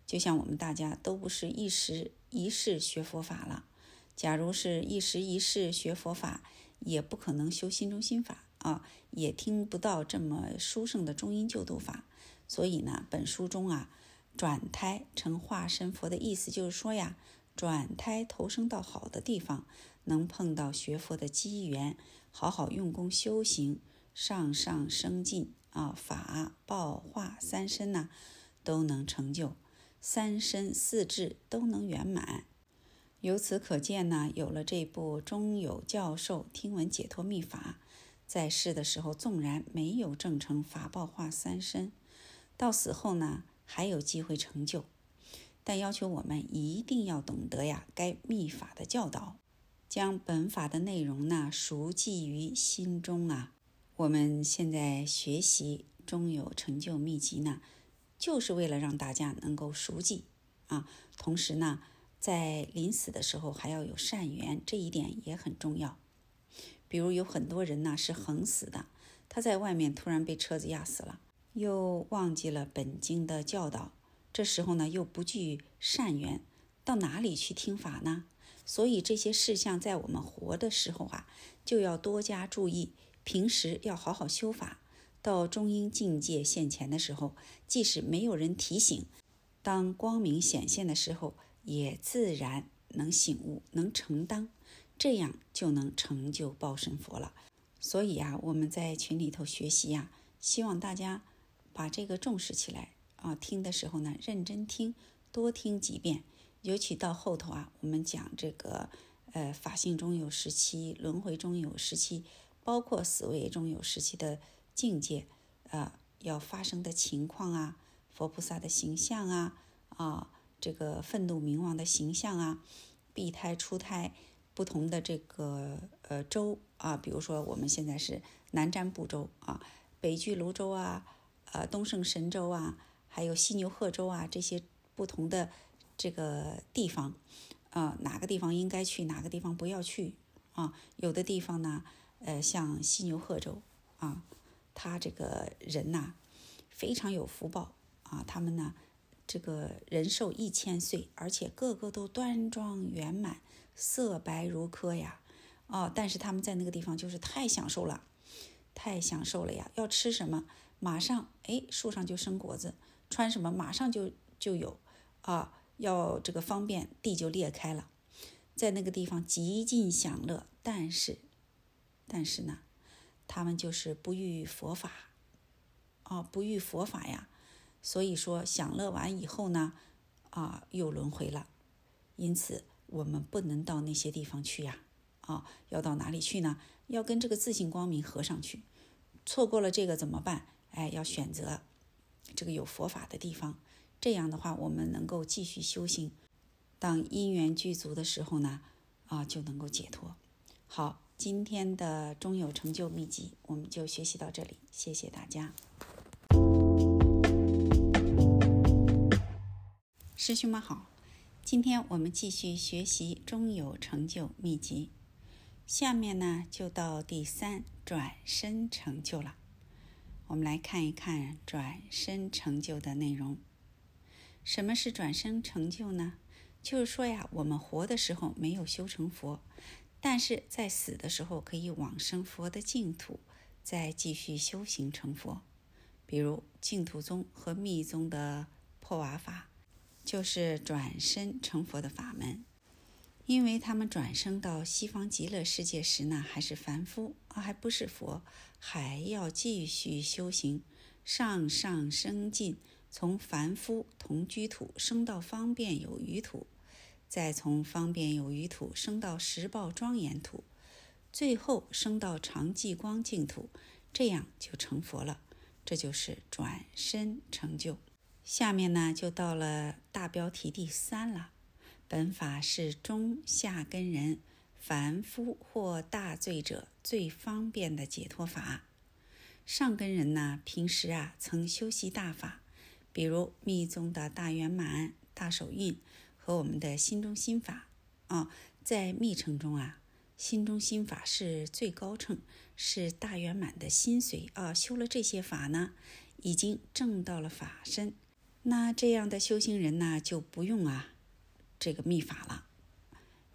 就像我们大家都不是一时一世学佛法了，假如是一时一世学佛法，也不可能修心中心法啊，也听不到这么殊胜的中阴救度法。所以呢，本书中啊，转胎成化身佛的意思就是说呀，转胎投生到好的地方，能碰到学佛的机缘，好好用功修行，上上升进啊，法报化三身呐，都能成就。三身四智都能圆满，由此可见呢，有了这部中有教授听闻解脱秘法，在世的时候纵然没有证成法报化三身，到死后呢还有机会成就，但要求我们一定要懂得呀该秘法的教导，将本法的内容呢熟记于心中啊。我们现在学习中有成就秘籍呢。就是为了让大家能够熟记啊，同时呢，在临死的时候还要有善缘，这一点也很重要。比如有很多人呢是横死的，他在外面突然被车子压死了，又忘记了本经的教导，这时候呢又不具善缘，到哪里去听法呢？所以这些事项在我们活的时候啊，就要多加注意，平时要好好修法。到中阴境界现前的时候，即使没有人提醒，当光明显现的时候，也自然能醒悟，能承担，这样就能成就报身佛了。所以啊，我们在群里头学习呀，希望大家把这个重视起来啊，听的时候呢，认真听，多听几遍。尤其到后头啊，我们讲这个，呃，法性中有时期，轮回中有时期，包括死位中有时期的境界，啊，要发生的情况啊，佛菩萨的形象啊，啊，这个愤怒冥王的形象啊，避胎出胎不同的这个呃州啊，比如说我们现在是南瞻部洲啊，北俱泸州啊，呃，东胜神州啊。还有犀牛贺州啊，这些不同的这个地方，啊，哪个地方应该去，哪个地方不要去啊？有的地方呢，呃，像犀牛贺州啊，他这个人呐，非常有福报啊，他们呢，这个人寿一千岁，而且个个都端庄圆满，色白如柯呀，哦，但是他们在那个地方就是太享受了，太享受了呀！要吃什么，马上哎，树上就生果子。穿什么马上就就有，啊，要这个方便地就裂开了，在那个地方极尽享乐，但是，但是呢，他们就是不遇佛法，啊，不遇佛法呀，所以说享乐完以后呢，啊，又轮回了，因此我们不能到那些地方去呀，啊，要到哪里去呢？要跟这个自信光明合上去，错过了这个怎么办？哎，要选择。这个有佛法的地方，这样的话，我们能够继续修行。当因缘具足的时候呢，啊，就能够解脱。好，今天的中有成就秘籍，我们就学习到这里，谢谢大家。师兄们好，今天我们继续学习中有成就秘籍，下面呢就到第三转身成就了。我们来看一看转生成就的内容。什么是转生成就呢？就是说呀，我们活的时候没有修成佛，但是在死的时候可以往生佛的净土，再继续修行成佛。比如净土宗和密宗的破瓦法，就是转生成佛的法门。因为他们转生到西方极乐世界时呢，还是凡夫啊，还不是佛，还要继续修行，上上升进，从凡夫同居土升到方便有余土，再从方便有余土升到十报庄严土，最后升到常寂光净土，这样就成佛了。这就是转身成就。下面呢，就到了大标题第三了。本法是中下根人、凡夫或大罪者最方便的解脱法。上根人呢，平时啊曾修习大法，比如密宗的大圆满、大手印和我们的心中心法啊。在密乘中啊，心中心法是最高称，是大圆满的心髓啊。修了这些法呢，已经证到了法身。那这样的修行人呢，就不用啊。这个秘法了，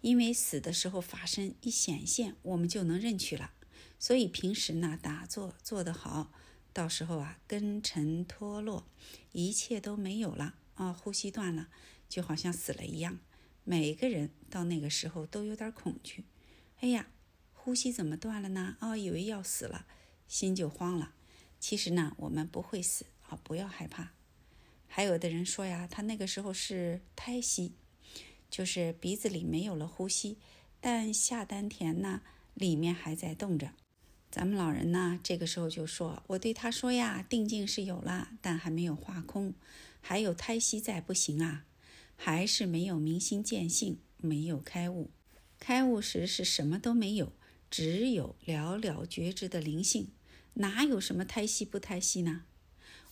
因为死的时候法身一显现，我们就能认取了。所以平时呢，打坐做得好，到时候啊，根尘脱落，一切都没有了啊，呼吸断了，就好像死了一样。每个人到那个时候都有点恐惧，哎呀，呼吸怎么断了呢？哦，以为要死了，心就慌了。其实呢，我们不会死啊，不要害怕。还有的人说呀，他那个时候是胎息。就是鼻子里没有了呼吸，但下丹田呢，里面还在动着。咱们老人呢，这个时候就说：“我对他说呀，定境是有了，但还没有化空，还有胎息在，不行啊，还是没有明心见性，没有开悟。开悟时是什么都没有，只有寥寥觉知的灵性，哪有什么胎息不胎息呢？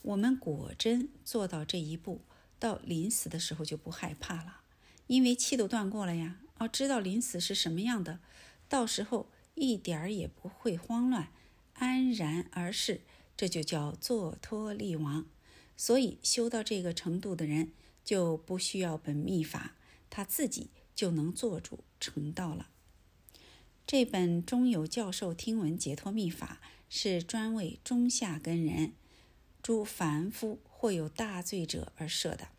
我们果真做到这一步，到临死的时候就不害怕了。”因为气都断过了呀，哦，知道临死是什么样的，到时候一点儿也不会慌乱，安然而逝，这就叫坐脱立亡。所以修到这个程度的人，就不需要本秘法，他自己就能做主成道了。这本中有教授听闻解脱秘法，是专为中下根人、诸凡夫或有大罪者而设的。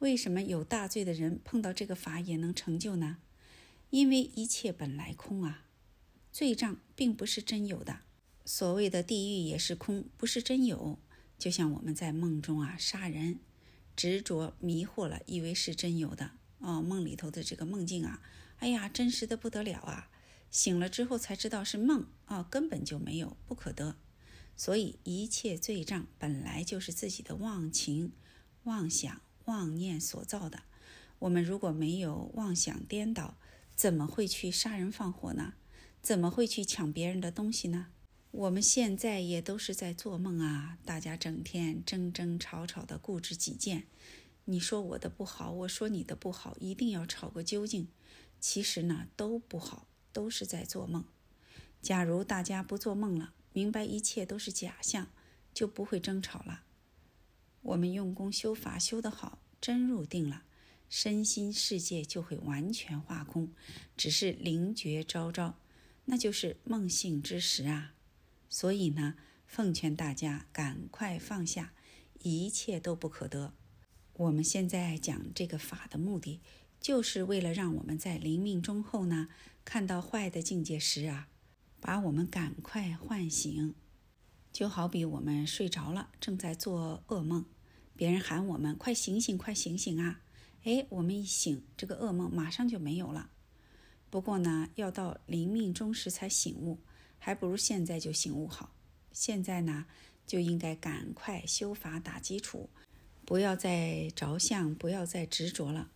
为什么有大罪的人碰到这个法也能成就呢？因为一切本来空啊，罪障并不是真有的。所谓的地狱也是空，不是真有。就像我们在梦中啊杀人，执着迷惑了，以为是真有的哦。梦里头的这个梦境啊，哎呀，真实的不得了啊！醒了之后才知道是梦啊，根本就没有，不可得。所以一切罪障本来就是自己的妄情、妄想、妄念所造的。我们如果没有妄想颠倒，怎么会去杀人放火呢？怎么会去抢别人的东西呢？我们现在也都是在做梦啊！大家整天争争吵吵的固执己见，你说我的不好，我说你的不好，一定要吵个究竟。其实呢，都不好，都是在做梦。假如大家不做梦了，明白一切都是假象，就不会争吵了。我们用功修法修得好，真入定了，身心世界就会完全化空，只是灵觉昭昭，那就是梦醒之时啊。所以呢，奉劝大家赶快放下，一切都不可得。我们现在讲这个法的目的，就是为了让我们在临命终后呢，看到坏的境界时啊，把我们赶快唤醒。就好比我们睡着了，正在做噩梦，别人喊我们快醒醒，快醒醒啊！哎，我们一醒，这个噩梦马上就没有了。不过呢，要到临命终时才醒悟。还不如现在就醒悟好，现在呢就应该赶快修法打基础，不要再着相，不要再执着了。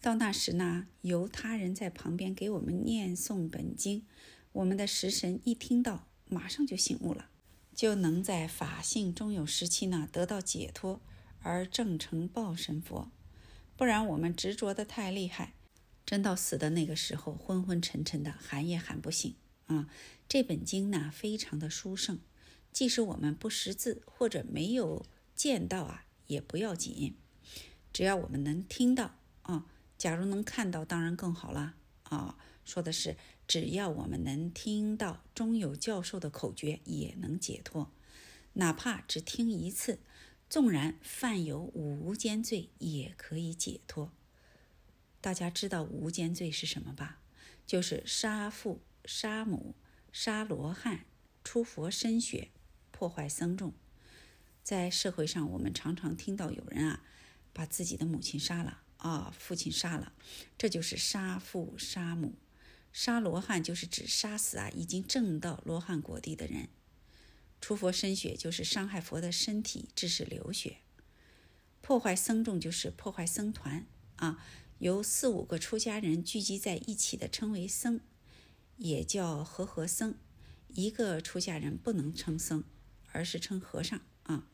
到那时呢，由他人在旁边给我们念诵本经，我们的食神一听到，马上就醒悟了，就能在法性中有时期呢得到解脱，而正成报神佛。不然我们执着的太厉害，真到死的那个时候，昏昏沉沉的，喊也喊不醒。啊，这本经呢非常的殊胜，即使我们不识字或者没有见到啊，也不要紧，只要我们能听到啊，假如能看到，当然更好了啊。说的是，只要我们能听到中有教授的口诀，也能解脱，哪怕只听一次，纵然犯有五无间罪，也可以解脱。大家知道无间罪是什么吧？就是杀父。杀母、杀罗汉、出佛身血、破坏僧众，在社会上，我们常常听到有人啊，把自己的母亲杀了啊，父亲杀了，这就是杀父杀母。杀罗汉就是指杀死啊已经证到罗汉果地的人。出佛身血就是伤害佛的身体，致使流血。破坏僧众就是破坏僧团啊，由四五个出家人聚集在一起的称为僧。也叫和合僧，一个出家人不能称僧，而是称和尚啊。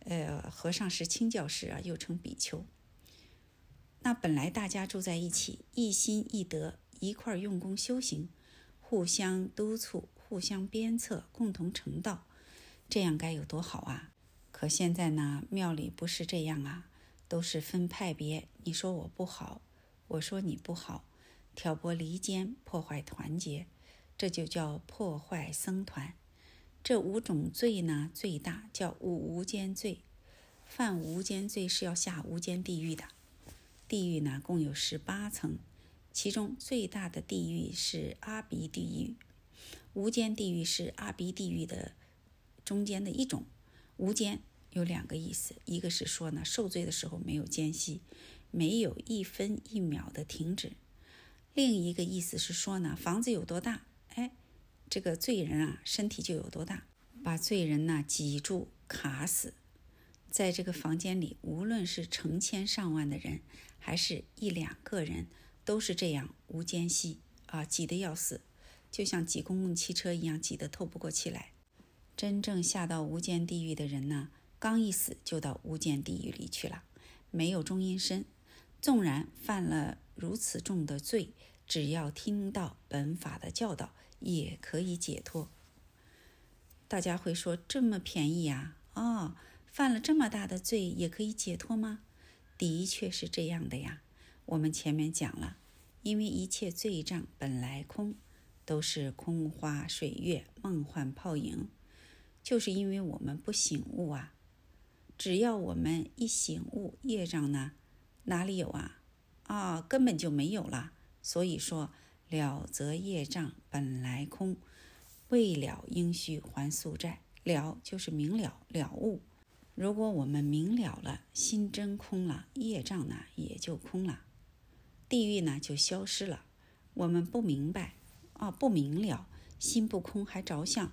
呃，和尚是清教士啊，又称比丘。那本来大家住在一起，一心一德，一块儿用功修行，互相督促，互相鞭策，共同成道，这样该有多好啊！可现在呢，庙里不是这样啊，都是分派别，你说我不好，我说你不好。挑拨离间，破坏团结，这就叫破坏僧团。这五种罪呢，最大叫五无间罪。犯无间罪是要下无间地狱的。地狱呢，共有十八层，其中最大的地狱是阿鼻地狱。无间地狱是阿鼻地狱的中间的一种。无间有两个意思，一个是说呢，受罪的时候没有间隙，没有一分一秒的停止。另一个意思是说呢，房子有多大，哎，这个罪人啊身体就有多大，把罪人呢挤住卡死，在这个房间里，无论是成千上万的人，还是一两个人，都是这样无间隙啊，挤得要死，就像挤公共汽车一样，挤得透不过气来。真正下到无间地狱的人呢，刚一死就到无间地狱里去了，没有中阴身，纵然犯了。如此重的罪，只要听到本法的教导，也可以解脱。大家会说这么便宜呀？哦，犯了这么大的罪也可以解脱吗？的确是这样的呀。我们前面讲了，因为一切罪障本来空，都是空花水月、梦幻泡影，就是因为我们不醒悟啊。只要我们一醒悟，业障呢，哪里有啊？啊，根本就没有了。所以说，了则业障本来空，未了应须还宿债。了就是明了了悟，如果我们明了了，心真空了，业障呢也就空了，地狱呢就消失了。我们不明白啊，不明了，心不空还着相，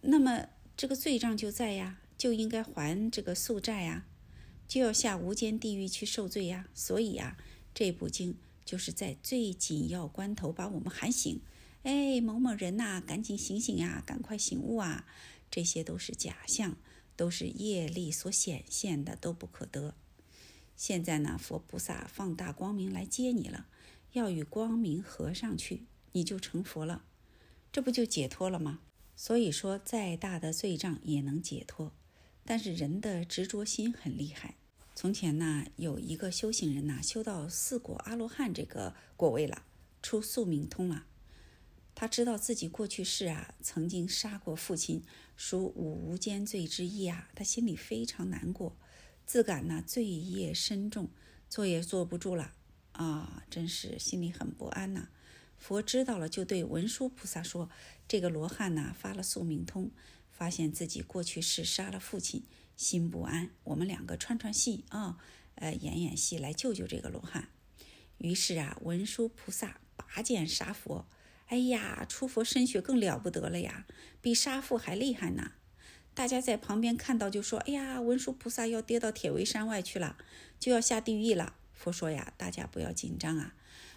那么这个罪障就在呀，就应该还这个宿债呀，就要下无间地狱去受罪呀。所以呀，这部经就是在最紧要关头把我们喊醒。哎，某某人呐，赶紧醒醒呀，赶快醒悟啊！这些都是假象。都是业力所显现的，都不可得。现在呢，佛菩萨放大光明来接你了，要与光明合上去，你就成佛了，这不就解脱了吗？所以说，再大的罪障也能解脱，但是人的执着心很厉害。从前呢，有一个修行人呐，修到四果阿罗汉这个果位了，出宿命通了。他知道自己过去世啊，曾经杀过父亲，属五无间罪之一啊。他心里非常难过，自感呢罪业深重，坐也坐不住了啊，真是心里很不安呐。佛知道了，就对文殊菩萨说：“这个罗汉呐发了宿命通，发现自己过去世杀了父亲，心不安。我们两个串串戏啊，呃，演演戏来救救这个罗汉。”于是啊，文殊菩萨拔剑杀佛。哎呀，出佛身血更了不得了呀，比杀父还厉害呢！大家在旁边看到就说：“哎呀，文殊菩萨要跌到铁围山外去了，就要下地狱了。”佛说呀：“大家不要紧张啊，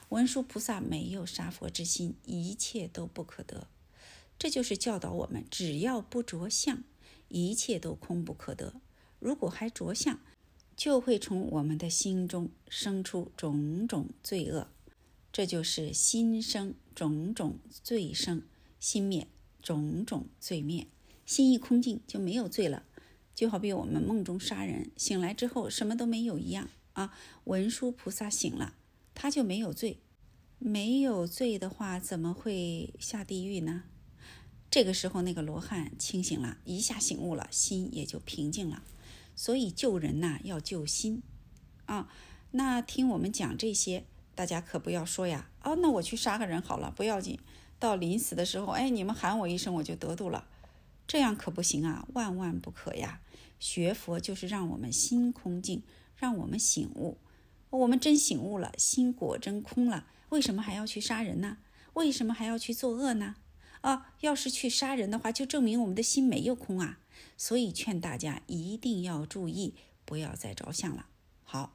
文殊菩萨没有杀佛之心，一切都不可得。这就是教导我们，只要不着相，一切都空不可得。如果还着相，就会从我们的心中生出种种罪恶。”这就是心生种种罪生，心灭种种罪灭。心一空净就没有罪了，就好比我们梦中杀人，醒来之后什么都没有一样啊。文殊菩萨醒了，他就没有罪，没有罪的话怎么会下地狱呢？这个时候那个罗汉清醒了，一下醒悟了，心也就平静了。所以救人呐要救心啊。那听我们讲这些。大家可不要说呀！哦，那我去杀个人好了，不要紧。到临死的时候，哎，你们喊我一声，我就得度了。这样可不行啊，万万不可呀！学佛就是让我们心空净，让我们醒悟。我们真醒悟了，心果真空了，为什么还要去杀人呢？为什么还要去作恶呢？啊，要是去杀人的话，就证明我们的心没有空啊。所以劝大家一定要注意，不要再着相了。好。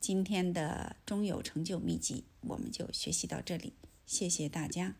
今天的终有成就秘籍，我们就学习到这里，谢谢大家。